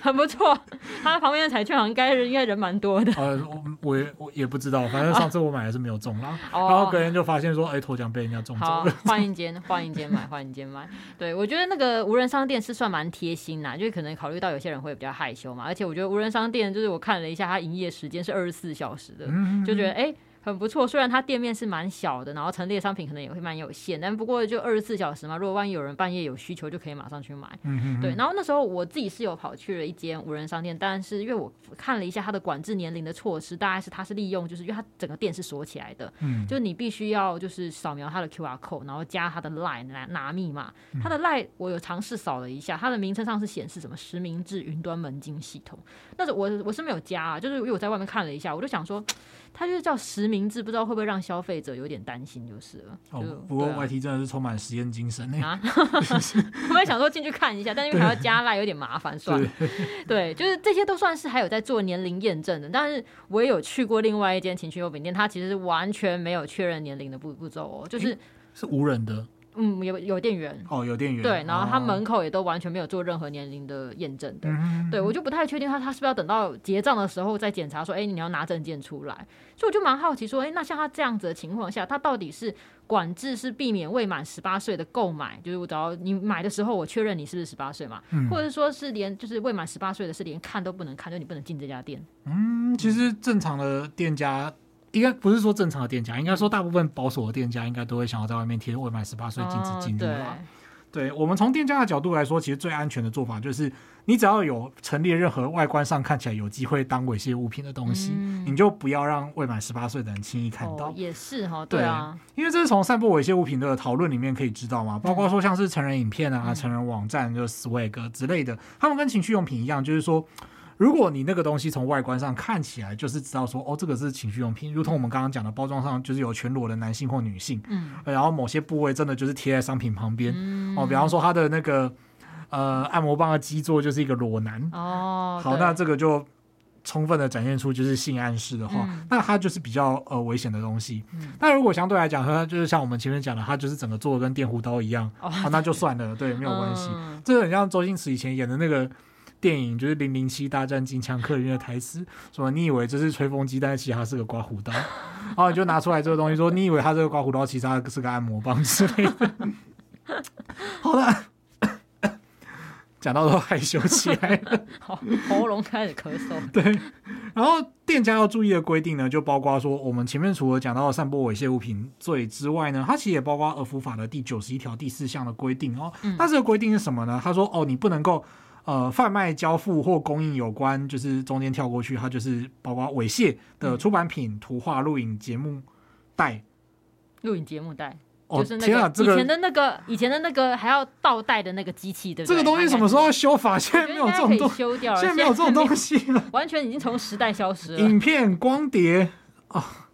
很不错，他旁边的彩券行应该应该人蛮多的。呃，我我也不知道，反正上次我买还是没有中啦。哦然后隔天就发现说，哎，头奖被人家中走了。换一间，换一间买，换一间买。对，我。觉得那个无人商店是算蛮贴心啦，就是可能考虑到有些人会比较害羞嘛，而且我觉得无人商店就是我看了一下，它营业时间是二十四小时的，就觉得哎。欸很不错，虽然它店面是蛮小的，然后陈列商品可能也会蛮有限，但不过就二十四小时嘛，如果万一有人半夜有需求，就可以马上去买。嗯哼哼。对，然后那时候我自己是有跑去了一间无人商店，但是因为我看了一下它的管制年龄的措施，大概是它是利用，就是因为它整个店是锁起来的，嗯，就你必须要就是扫描它的 QR code，然后加它的 line 来拿密码。它的 line 我有尝试扫了一下，它的名称上是显示什么实名制云端门禁系统，但是我我是没有加啊，就是因为我在外面看了一下，我就想说。它就是叫实名制，不知道会不会让消费者有点担心，就是了。哦，不过 YT 真的是充满实验精神呢。啊，我也想说进去看一下，但因为还要加赖，有点麻烦，算了。对，就是这些都算是还有在做年龄验证的，但是我也有去过另外一间情趣用品店，它其实是完全没有确认年龄的步步骤哦，就是是无人的。嗯，有有店员。哦，有店员。对，然后他门口也都完全没有做任何年龄的验证的，嗯、对我就不太确定他他是不是要等到结账的时候再检查说，哎、欸，你要拿证件出来，所以我就蛮好奇说，哎、欸，那像他这样子的情况下，他到底是管制是避免未满十八岁的购买，就是我只要你买的时候我确认你是不是十八岁嘛，嗯、或者说是连就是未满十八岁的是连看都不能看，就你不能进这家店。嗯，其实正常的店家。应该不是说正常的店家，应该说大部分保守的店家应该都会想要在外面贴未满十八岁禁止进入吧。对，我们从店家的角度来说，其实最安全的做法就是，你只要有陈列任何外观上看起来有机会当猥亵物品的东西，嗯、你就不要让未满十八岁的人轻易看到。哦、也是哈，对啊，对，因为这是从散布猥亵物品的讨论里面可以知道嘛，包括说像是成人影片啊、嗯、成人网站就是 Swag 之类的，他们跟情趣用品一样，就是说。如果你那个东西从外观上看起来就是知道说哦，这个是情趣用品，如同我们刚刚讲的包装上就是有全裸的男性或女性，嗯，然后某些部位真的就是贴在商品旁边，嗯、哦，比方说它的那个呃按摩棒的基座就是一个裸男，哦，好，那这个就充分的展现出就是性暗示的话，嗯、那它就是比较呃危险的东西。嗯、如果相对来讲，它就是像我们前面讲的，它就是整个做的跟电弧刀一样，哦，好，那就算了，对，没有关系。嗯、这个很像周星驰以前演的那个。电影就是《零零七大战金枪客》里面的台词，说你以为这是吹风机，但是其实它是个刮胡刀，然后你就拿出来这个东西，说你以为它这个刮胡刀，其实它是个按摩棒之类的。好了，讲到都害羞起来了，好，喉咙开始咳嗽。对，然后店家要注意的规定呢，就包括说，我们前面除了讲到散播猥亵物品罪之外呢，它其实也包括《儿福法》的第九十一条第四项的规定哦。那、嗯、这个规定是什么呢？他说，哦，你不能够。呃，贩卖、交付或供应有关，就是中间跳过去，它就是包括猥亵的出版品、图画、录影节目带、录影节目带，就是那个以前的那个、以前的那个还要倒带的那个机器，对不对？这个东西什么时候要修法？现在没有这种东西，修掉了，现在没有这种东西了，完全已经从时代消失了。影片、光碟啊。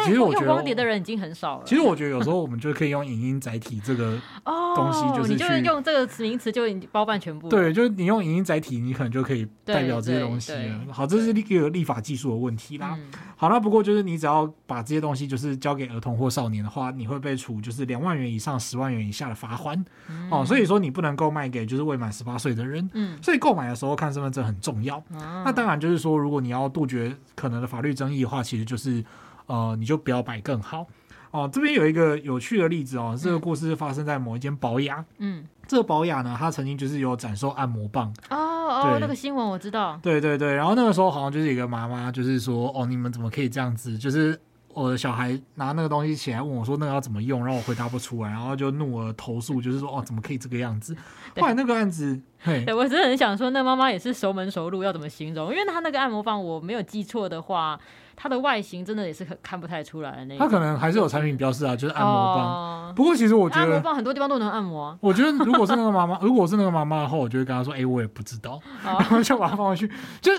其实我觉得用光碟的人已经很少了。其实我觉得有时候我们就可以用影音载体这个 东西，就是你就是用这个名词就已经包办全部。对，就是你用影音载体，你可能就可以代表这些东西了。好，这是一个立法技术的问题啦。好，那不过就是你只要把这些东西就是交给儿童或少年的话，你会被处就是两万元以上十万元以下的罚款。哦，所以说你不能够卖给就是未满十八岁的人。嗯，所以购买的时候看身份证很重要。那当然就是说，如果你要杜绝可能的法律争议的话，其实就是。呃，你就不要摆更好哦。这边有一个有趣的例子哦，这个故事发生在某一间保养。嗯，这个保雅呢，它曾经就是有展售按摩棒。哦哦，那个新闻我知道。对对对，然后那个时候好像就是一个妈妈，就是说，哦，你们怎么可以这样子？就是。我的小孩拿那个东西起来问我说：“那个要怎么用？”然后我回答不出来，然后就怒而投诉，就是说：“哦，怎么可以这个样子？”后来那个案子，对，嘿我真的很想说，那妈妈也是熟门熟路，要怎么形容？因为他那个按摩棒，我没有记错的话，它的外形真的也是很看不太出来的那。它可能还是有产品标示啊，就是按摩棒。哦、不过其实我觉得按摩棒很多地方都能按摩、啊。我觉得如果是那个妈妈，如果是那个妈妈的话，我就会跟她说：“哎、欸，我也不知道。哦” 然后就把它放回去。就，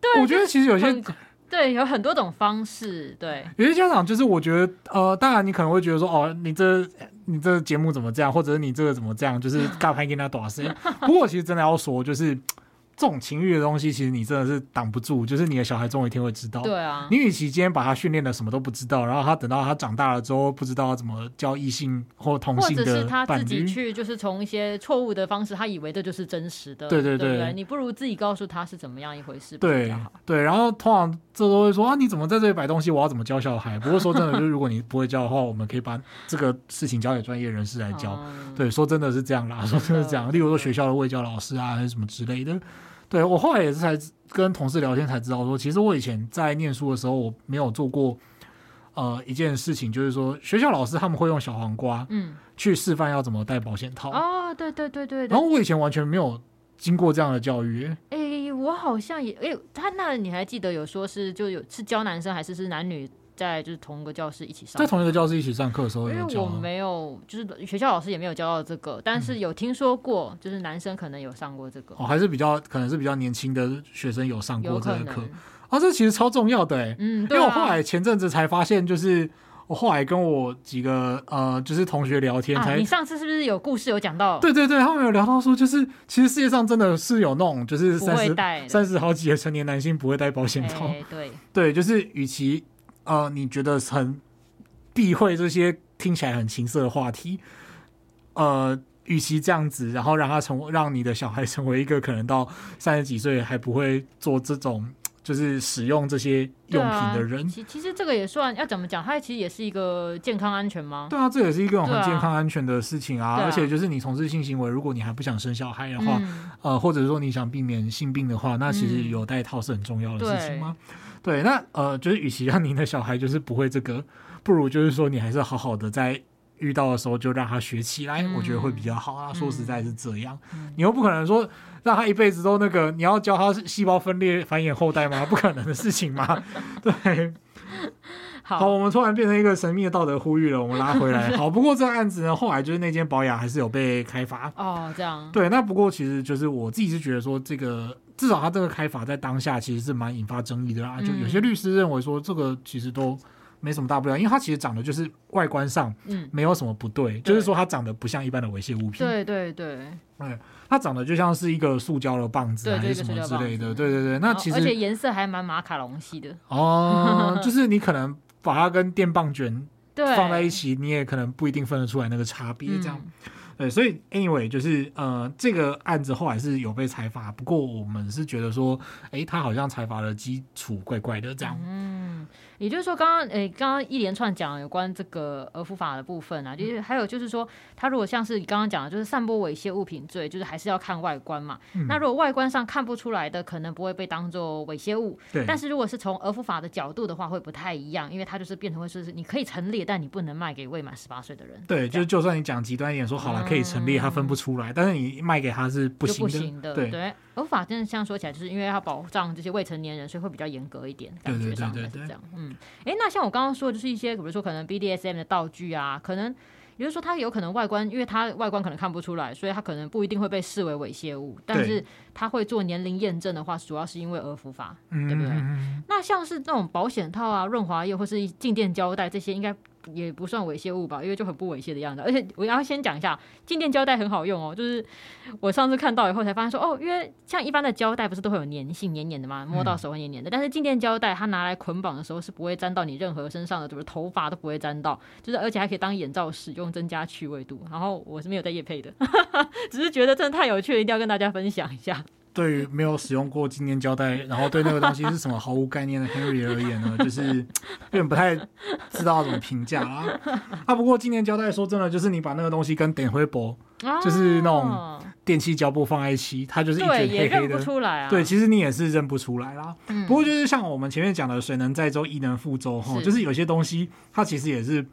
对，我觉得其实有些。对，有很多种方式。对，有些家长就是我觉得，呃，当然你可能会觉得说，哦，你这你这节目怎么这样，或者是你这个怎么这样，就是尬拍跟他打声。不过其实真的要说，就是。这种情欲的东西，其实你真的是挡不住。就是你的小孩总有一天会知道。对啊。你与其今天把他训练的什么都不知道，然后他等到他长大了之后，不知道怎么教异性或同性的，或者是他自己去，就是从一些错误的方式，他以为这就是真实的。对对对，对对，你不如自己告诉他是怎么样一回事。对对，然后通常这都会说啊，你怎么在这里摆东西？我要怎么教小孩？不过说真的，就是如果你不会教的话，我们可以把这个事情交给专业人士来教。嗯、对，说真的是这样啦，说真的是这样。例如说学校的卫教老师啊，还是什么之类的。对，我后来也是才跟同事聊天才知道说，其实我以前在念书的时候，我没有做过呃一件事情，就是说学校老师他们会用小黄瓜嗯去示范要怎么戴保险套哦，对对对对，然后我以前完全没有经过这样的教育。哎，我好像也哎，他那你还记得有说是就有是教男生还是是男女？在就是同一个教室一起上，在同一个教室一起上课的时候，因为我没有，就是学校老师也没有教到这个，但是有听说过，就是男生可能有上过这个，哦，还是比较可能是比较年轻的学生有上过这个课，啊，这其实超重要的哎，嗯，因为我后来前阵子才发现，就是我后来跟我几个呃，就是同学聊天才，你上次是不是有故事有讲到？对对对，他们有聊到说，就是其实世界上真的是有那种就是三十三十好几的成年男性不会戴保险套，对。对，就是与其。呃，你觉得很避讳这些听起来很情色的话题？呃，与其这样子，然后让他成为让你的小孩成为一个可能到三十几岁还不会做这种就是使用这些用品的人，其、啊、其实这个也算要怎么讲？它其实也是一个健康安全吗？对啊，这也是一个很健康安全的事情啊。啊而且就是你从事性行为，如果你还不想生小孩的话，嗯、呃，或者说你想避免性病的话，那其实有戴套是很重要的事情吗？嗯对，那呃，就是与其让您的小孩就是不会这个，不如就是说你还是好好的在遇到的时候就让他学起来，嗯、我觉得会比较好啊。说实在是这样，嗯、你又不可能说让他一辈子都那个，你要教他细胞分裂繁衍后代吗？不可能的事情嘛。对。好，好，我们突然变成一个神秘的道德呼吁了，我们拉回来。好，不过这个案子呢，后来就是那间保养还是有被开发。哦，这样。对，那不过其实就是我自己是觉得说这个。至少他这个开法在当下其实是蛮引发争议的啦，嗯、就有些律师认为说这个其实都没什么大不了，因为它其实长得就是外观上没有什么不对，嗯、就是说它长得不像一般的猥亵物品。对对对，对，它长得就像是一个塑胶的棒子还是什么之类的。对对对，那其实而且颜色还蛮马卡龙系的。哦，就是你可能把它跟电棒卷放在一起，你也可能不一定分得出来那个差别，这样。嗯对，所以 anyway 就是呃，这个案子后来是有被裁罚，不过我们是觉得说，哎，他好像裁罚的基础怪怪的这样。嗯。也就是说，刚刚诶，刚刚一连串讲有关这个儿福法的部分啊，就是还有就是说，他如果像是你刚刚讲的，就是散播猥亵物品罪，就是还是要看外观嘛。嗯、那如果外观上看不出来的，可能不会被当做猥亵物。对。但是如果是从儿福法的角度的话，会不太一样，因为它就是变成会说是你可以陈列，但你不能卖给未满十八岁的人。对，就是就算你讲极端一点说好了，可以陈列，他分不出来，嗯、但是你卖给他是不行的。不行的。对。对儿福法真的像说起来，就是因为要保障这些未成年人，所以会比较严格一点，感觉上是这样。嗯，哎，那像我刚刚说的，就是一些比如说可能 BDSM 的道具啊，可能也就是说它有可能外观，因为它外观可能看不出来，所以它可能不一定会被视为猥亵物。但是它会做年龄验证的话，主要是因为儿福法，对不对？嗯、那像是那种保险套啊、润滑液或是静电胶带这些，应该。也不算猥亵物吧，因为就很不猥亵的样子。而且我要先讲一下，静电胶带很好用哦。就是我上次看到以后才发现说，哦，因为像一般的胶带不是都会有粘性，黏黏的嘛，摸到手会黏黏的。嗯、但是静电胶带它拿来捆绑的时候是不会沾到你任何身上的，就是头发都不会沾到，就是而且还可以当眼罩使用，增加趣味度。然后我是没有在夜配的，只是觉得真的太有趣了，一定要跟大家分享一下。对于没有使用过静电胶带，然后对那个东西是什么毫无概念的 Henry 而言呢，就是有点不太知道怎么评价啦。啊，不过静电胶带说真的，就是你把那个东西跟点灰箔，就是那种电器胶布放在一起，它就是一卷黑黑的。出来啊。对，其实你也是认不出来啦。嗯。不过就是像我们前面讲的“水能载舟，亦能覆舟”哈，就是有些东西它其实也是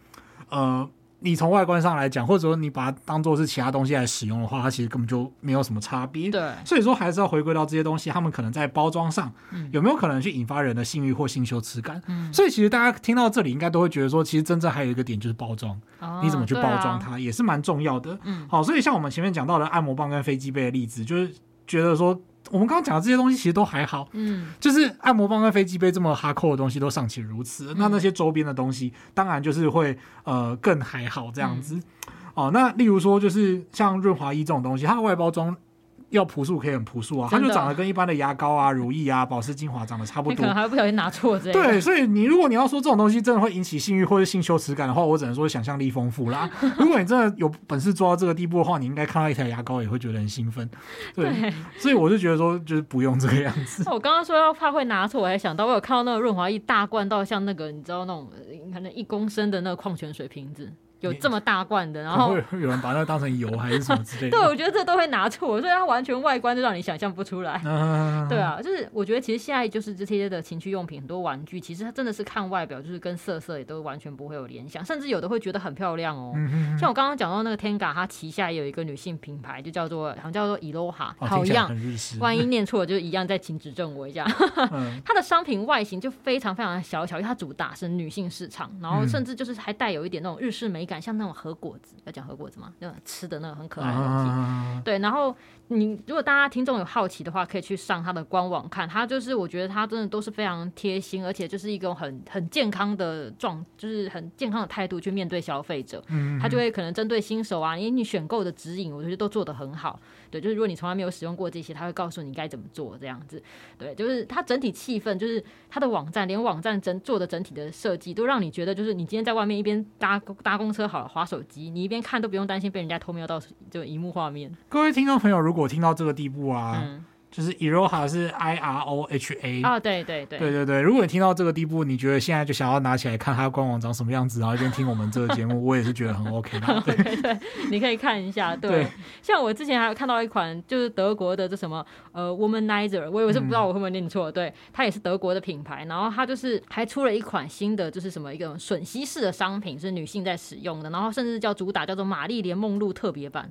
呃。你从外观上来讲，或者说你把它当做是其他东西来使用的话，它其实根本就没有什么差别。对，所以说还是要回归到这些东西，他们可能在包装上有没有可能去引发人的性欲或性羞耻感。嗯，所以其实大家听到这里应该都会觉得说，其实真正还有一个点就是包装，哦、你怎么去包装它也是蛮重要的。嗯，好，所以像我们前面讲到的按摩棒跟飞机杯的例子，就是觉得说。我们刚刚讲的这些东西其实都还好，嗯，就是按摩棒跟飞机杯这么哈扣的东西都尚且如此，嗯、那那些周边的东西当然就是会呃更还好这样子，嗯、哦，那例如说就是像润滑液这种东西，它的外包装。要朴素可以很朴素啊，它就长得跟一般的牙膏啊、乳液啊、保湿精华长得差不多。你可能还会不小心拿错这对，所以你如果你要说这种东西真的会引起性欲或者性羞耻感的话，我只能说想象力丰富啦。如果你真的有本事做到这个地步的话，你应该看到一条牙膏也会觉得很兴奋。对，对所以我就觉得说就是不用这个样子。我刚刚说要怕会拿错，我还想到我有看到那个润滑液大罐到像那个你知道那种可能一公升的那个矿泉水瓶子。有这么大罐的，然后 会有人把它当成油还是什么之类的？对，我觉得这都会拿错，所以它完全外观就让你想象不出来。啊对啊，就是我觉得其实现在就是这些的情趣用品，很多玩具其实它真的是看外表，就是跟色色也都完全不会有联想，甚至有的会觉得很漂亮哦。嗯、像我刚刚讲到那个 Tenga，它旗下有一个女性品牌，就叫做好像叫做 Iroha，好样万一念错了就是一样，再请指正我一下。嗯、它的商品外形就非常非常的小巧，因为它主打是女性市场，然后甚至就是还带有一点那种日式美。感像那种核果子，要讲核果子吗？那种吃的那个很可爱的东西。啊、对，然后你如果大家听众有好奇的话，可以去上他的官网看。他就是我觉得他真的都是非常贴心，而且就是一种很很健康的状，就是很健康的态度去面对消费者。嗯，他就会可能针对新手啊，因为你选购的指引，我觉得都做得很好。对，就是如果你从来没有使用过这些，他会告诉你该怎么做这样子。对，就是它整体气氛，就是它的网站，连网站整做的整体的设计，都让你觉得就是你今天在外面一边搭搭公车好了，划手机，你一边看都不用担心被人家偷瞄到这个萤幕画面。各位听众朋友，如果听到这个地步啊。嗯就是 Iroha 是 I R O H A 啊，对对对对对对。如果你听到这个地步，你觉得现在就想要拿起来看它官网长什么样子，然后一边听我们这个节目，我也是觉得很 OK 的。对对对，你可以看一下。对，对 像我之前还有看到一款，就是德国的这什么呃 Womanizer，我以为是不知道我会不会念错。嗯、对，它也是德国的品牌，然后它就是还出了一款新的，就是什么一个吮吸式的商品，是女性在使用的，然后甚至叫主打叫做玛丽莲梦露特别版。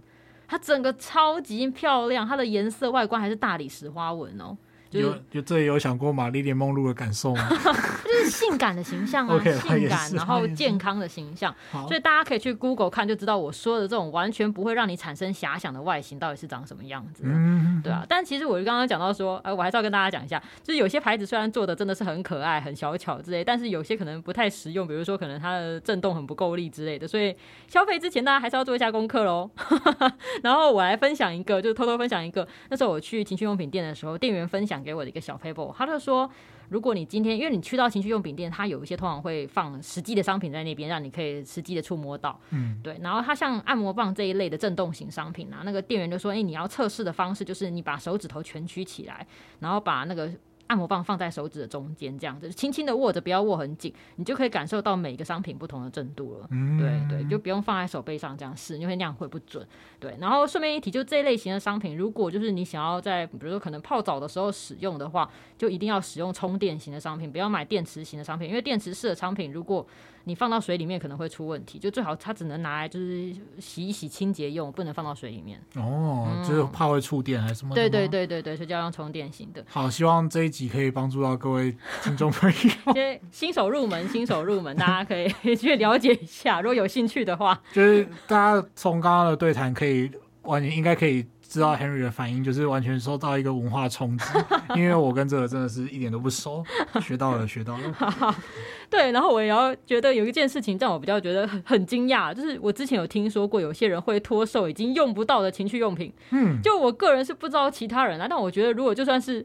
它整个超级漂亮，它的颜色外观还是大理石花纹哦。就是、有有这里有想过玛丽莲梦露的感受吗？就是性感的形象啊，okay, 性感，然后健康的形象。所以大家可以去 Google 看，就知道我说的这种完全不会让你产生遐想的外形到底是长什么样子。嗯，对啊。但其实我刚刚讲到说，呃，我还是要跟大家讲一下，就是有些牌子虽然做的真的是很可爱、很小巧之类，但是有些可能不太实用，比如说可能它的震动很不够力之类的。所以消费之前大家还是要做一下功课喽。然后我来分享一个，就偷偷分享一个，那时候我去情趣用品店的时候，店员分享。给我的一个小 paper，他就说，如果你今天因为你去到情趣用品店，它有一些通常会放实际的商品在那边，让你可以实际的触摸到，嗯，对。然后它像按摩棒这一类的震动型商品啊，那个店员就说，哎，你要测试的方式就是你把手指头蜷曲起来，然后把那个。按摩棒放在手指的中间，这样子轻轻的握着，不要握很紧，你就可以感受到每个商品不同的震度了。嗯、对对，就不用放在手背上这样试，因为那样会不准。对，然后顺便一提，就这一类型的商品，如果就是你想要在比如说可能泡澡的时候使用的话，就一定要使用充电型的商品，不要买电池型的商品，因为电池式的商品如果你放到水里面可能会出问题，就最好它只能拿来就是洗一洗清洁用，不能放到水里面。哦，嗯、就是怕会触电还是什么？对对对对对，所以就要用充电型的。好，希望这一集可以帮助到各位听众朋友。新手入门，新手入门，大家可以去了解一下，如果有兴趣的话。就是大家从刚刚的对谈可以完全应该可以。知道 Henry 的反应就是完全受到一个文化冲击，因为我跟这个真的是一点都不熟，学到了，学到了。对，然后我也要觉得有一件事情让我比较觉得很很惊讶，就是我之前有听说过有些人会脱售已经用不到的情趣用品，嗯，就我个人是不知道其他人啊，但我觉得如果就算是。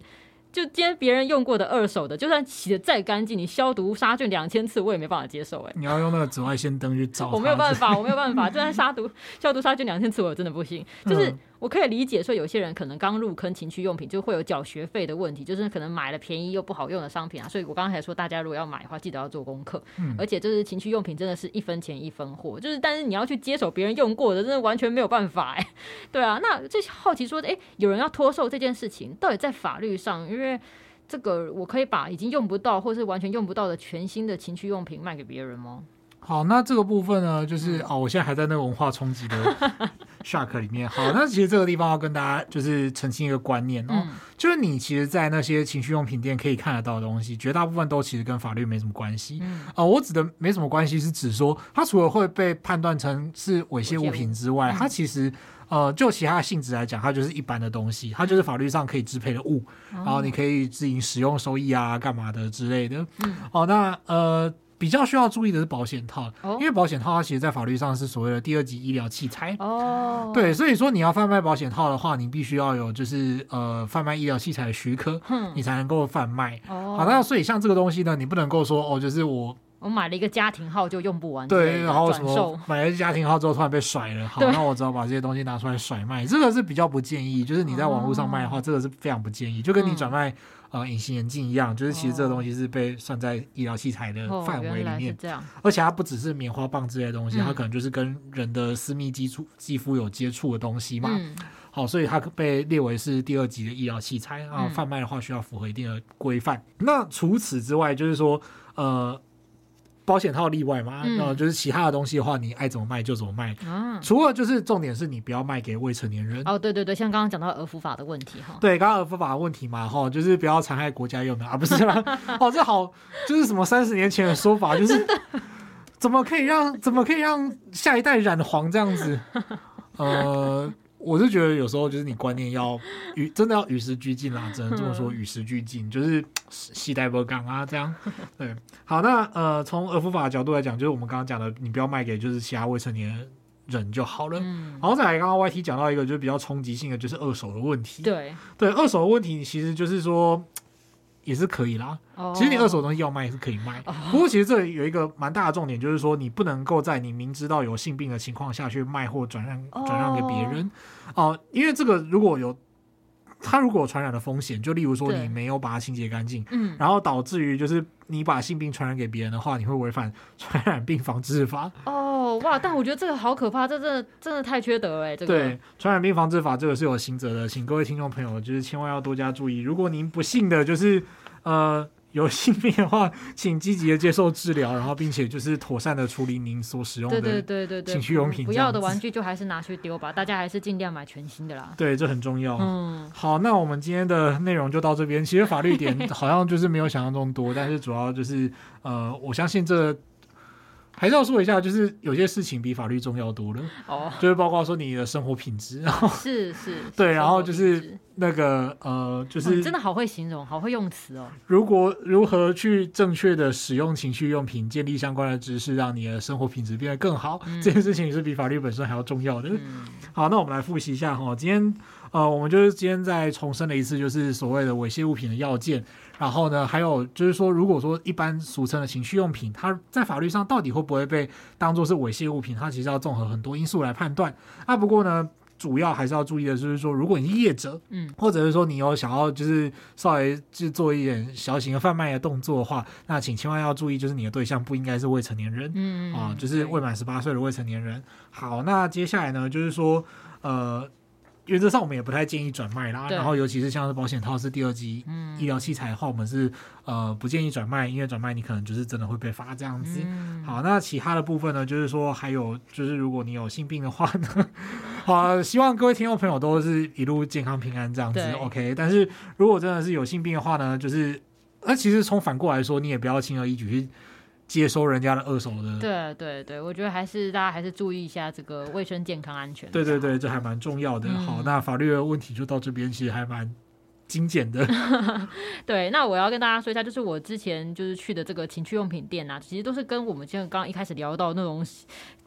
就今天别人用过的二手的，就算洗的再干净，你消毒杀菌两千次，我也没办法接受。哎，你要用那个紫外线灯去照，我没有办法，我没有办法。就算杀毒、消毒、杀菌两千次，我真的不行。就是我可以理解说，有些人可能刚入坑情趣用品，就会有缴学费的问题，就是可能买了便宜又不好用的商品啊。所以我刚才说，大家如果要买的话，记得要做功课。嗯，而且就是情趣用品真的是一分钱一分货，就是但是你要去接手别人用过的，真的完全没有办法。哎，对啊，那就好奇说，哎，有人要脱售这件事情，到底在法律上，因为。这个我可以把已经用不到或是完全用不到的全新的情趣用品卖给别人吗？好，那这个部分呢，就是、嗯、哦，我现在还在那个文化冲击的 shock 里面。好，那其实这个地方要跟大家就是澄清一个观念哦，嗯、就是你其实，在那些情趣用品店可以看得到的东西，绝大部分都其实跟法律没什么关系。嗯、呃，我指的没什么关系，是指说它除了会被判断成是猥亵物品之外，它其实。呃，就其他的性质来讲，它就是一般的东西，它就是法律上可以支配的物，嗯、然后你可以自行使用、收益啊、干嘛的之类的。嗯，哦，那呃，比较需要注意的是保险套，哦、因为保险套它其实在法律上是所谓的第二级医疗器材。哦，对，所以说你要贩卖保险套的话，你必须要有就是呃贩卖医疗器材的许可，嗯、你才能够贩卖。哦，好，那所以像这个东西呢，你不能够说哦，就是我。我买了一个家庭号就用不完，对，然后什么买了家庭号之后突然被甩了，好，那我只好把这些东西拿出来甩卖，这个是比较不建议。就是你在网络上卖的话，这个是非常不建议。就跟你转卖呃隐形眼镜一样，就是其实这个东西是被算在医疗器材的范围里面。这样，而且它不只是棉花棒之类的东西，它可能就是跟人的私密肌肤肌肤有接触的东西嘛。好，所以它被列为是第二级的医疗器材啊，贩卖的话需要符合一定的规范。那除此之外，就是说呃。保险套例外嘛，然后，就是其他的东西的话，你爱怎么卖就怎么卖。啊、除了就是重点是你不要卖给未成年人。哦，对对对，像刚刚讲到儿福法的问题哈。对，刚刚儿福法的问题嘛，哈，就是不要残害国家用的啊，不是啦？哦，这好，就是什么三十年前的说法，就是怎么可以让怎么可以让下一代染黄这样子？呃。我是觉得有时候就是你观念要与真的要与时俱进啦，只能这么说，与时俱进就是时代不同啊，这样 对。好，那呃，从儿福法的角度来讲，就是我们刚刚讲的，你不要卖给就是其他未成年人就好了。嗯、然后再来，刚刚 YT 讲到一个就是比较冲击性的，就是二手的问题。对对，二手的问题其实就是说。也是可以啦，其实你二手东西要卖也是可以卖，不过其实这里有一个蛮大的重点，就是说你不能够在你明知道有性病的情况下去卖或转让转让给别人。哦，因为这个如果有它如果有传染的风险，就例如说你没有把它清洁干净，嗯，然后导致于就是你把性病传染给别人的话，你会违反传染病防治法。哦哇，但我觉得这个好可怕，这真的真的太缺德哎，这个对传染病防治法这个是有刑责的，请各位听众朋友就是千万要多加注意，如果您不幸的就是。呃，有性病的话，请积极的接受治疗，然后并且就是妥善的处理您所使用的对对对对情趣用品。不要的玩具就还是拿去丢吧，大家还是尽量买全新的啦。对，这很重要。嗯，好，那我们今天的内容就到这边。其实法律点好像就是没有想象中多，但是主要就是呃，我相信这。还是要说一下，就是有些事情比法律重要多了哦，就是包括说你的生活品质，然后是是，对，然后就是那个呃，就是真的好会形容，好会用词哦。如果如何去正确的使用情趣用品，建立相关的知识，让你的生活品质变得更好，这件事情是比法律本身还要重要的。好，那我们来复习一下哈，今天呃，我们就是今天再重申了一次，就是所谓的猥亵物品的要件。然后呢，还有就是说，如果说一般俗称的情趣用品，它在法律上到底会不会被当做是猥亵物品？它其实要综合很多因素来判断。啊，不过呢，主要还是要注意的就是说，如果你是业者，嗯，或者是说你有想要就是稍微去做一点小型的贩卖的动作的话，那请千万要注意，就是你的对象不应该是未成年人，嗯啊，就是未满十八岁的未成年人。好，那接下来呢，就是说，呃。原则上我们也不太建议转卖啦。然后尤其是像是保险套是第二级医疗器材的话，我们是呃不建议转卖，因为转卖你可能就是真的会被罚这样子。好，那其他的部分呢，就是说还有就是如果你有性病的话呢，好，希望各位听众朋友都是一路健康平安这样子。OK，但是如果真的是有性病的话呢，就是那其实从反过来说，你也不要轻而易举去。接收人家的二手的，对对对，我觉得还是大家还是注意一下这个卫生健康安全。对对对，这还蛮重要的。嗯、好，那法律的问题就到这边，其实还蛮精简的。对，那我要跟大家说一下，就是我之前就是去的这个情趣用品店啊，其实都是跟我们今天刚刚一开始聊到那种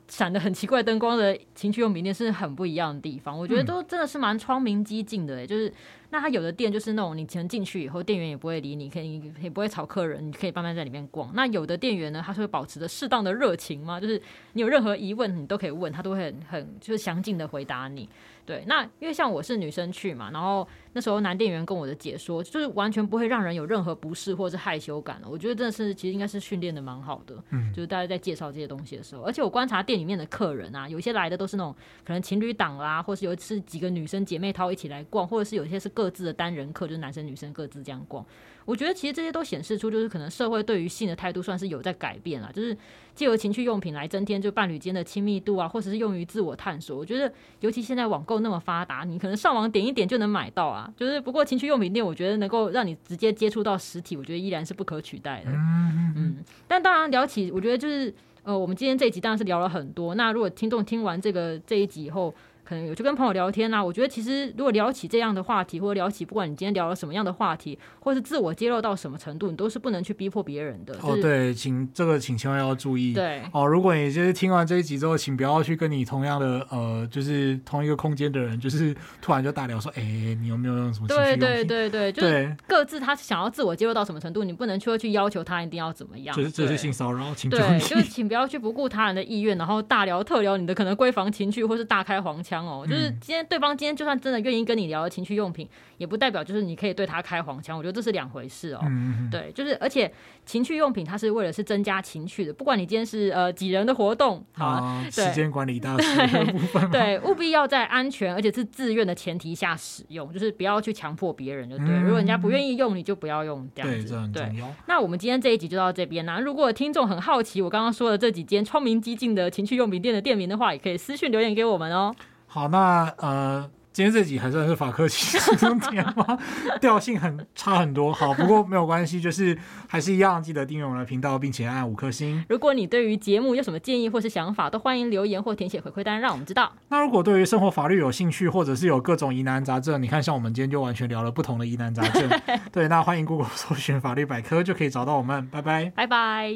闪的很奇怪灯光的情趣用品店是很不一样的地方。我觉得都真的是蛮窗明几净的，就是。那他有的店就是那种你钱进去以后，店员也不会理你，可以也不会吵客人，你可以慢慢在里面逛。那有的店员呢，他是会保持着适当的热情嘛，就是你有任何疑问，你都可以问他，都会很很就是详尽的回答你。对，那因为像我是女生去嘛，然后那时候男店员跟我的解说，就是完全不会让人有任何不适或者是害羞感的。我觉得真的是其实应该是训练的蛮好的，嗯，就是大家在介绍这些东西的时候，而且我观察店里面的客人啊，有些来的都是那种可能情侣档啦，或是有是几个女生姐妹淘一起来逛，或者是有些是各自的单人课，就是男生女生各自这样逛。我觉得其实这些都显示出，就是可能社会对于性的态度算是有在改变了，就是借由情趣用品来增添就伴侣间的亲密度啊，或者是用于自我探索。我觉得，尤其现在网购那么发达，你可能上网点一点就能买到啊。就是不过情趣用品店，我觉得能够让你直接接触到实体，我觉得依然是不可取代的。嗯，但当然聊起，我觉得就是呃，我们今天这一集当然是聊了很多。那如果听众听完这个这一集以后，可能有去跟朋友聊天啊，我觉得其实如果聊起这样的话题，或者聊起不管你今天聊了什么样的话题，或是自我揭露到什么程度，你都是不能去逼迫别人的。哦，对，请这个请千万要注意。对，哦，如果你就是听完这一集之后，请不要去跟你同样的呃，就是同一个空间的人，就是突然就大聊说，哎，你有没有用什么？对对对对，就是各自他想要自我揭露到什么程度，你不能去去要求他一定要怎么样。就是这是性骚扰，请对，就是请不要去不顾他人的意愿，然后大聊特聊你的可能闺房情趣，或是大开黄腔哦，就是今天对方今天就算真的愿意跟你聊情趣用品，也不代表就是你可以对他开黄腔，我觉得这是两回事哦。嗯、对，就是而且情趣用品它是为了是增加情趣的，不管你今天是呃几人的活动，好、啊，时间管理大师部分 对，务必要在安全而且是自愿的前提下使用，就是不要去强迫别人，就对。嗯、如果人家不愿意用，你就不要用这样子。对，这很重要。那我们今天这一集就到这边啦。如果听众很好奇我刚刚说的这几间窗明激进的情趣用品店的店名的话，也可以私信留言给我们哦。好，那呃，今天这集还算是法客气中甜吗？调性很差很多。好，不过没有关系，就是还是一样，记得订阅我们的频道，并且按五颗星。如果你对于节目有什么建议或是想法，都欢迎留言或填写回馈单，让我们知道。那如果对于生活法律有兴趣，或者是有各种疑难杂症，你看，像我们今天就完全聊了不同的疑难杂症。对，那欢迎 Google 搜寻法律百科，就可以找到我们。拜拜，拜拜。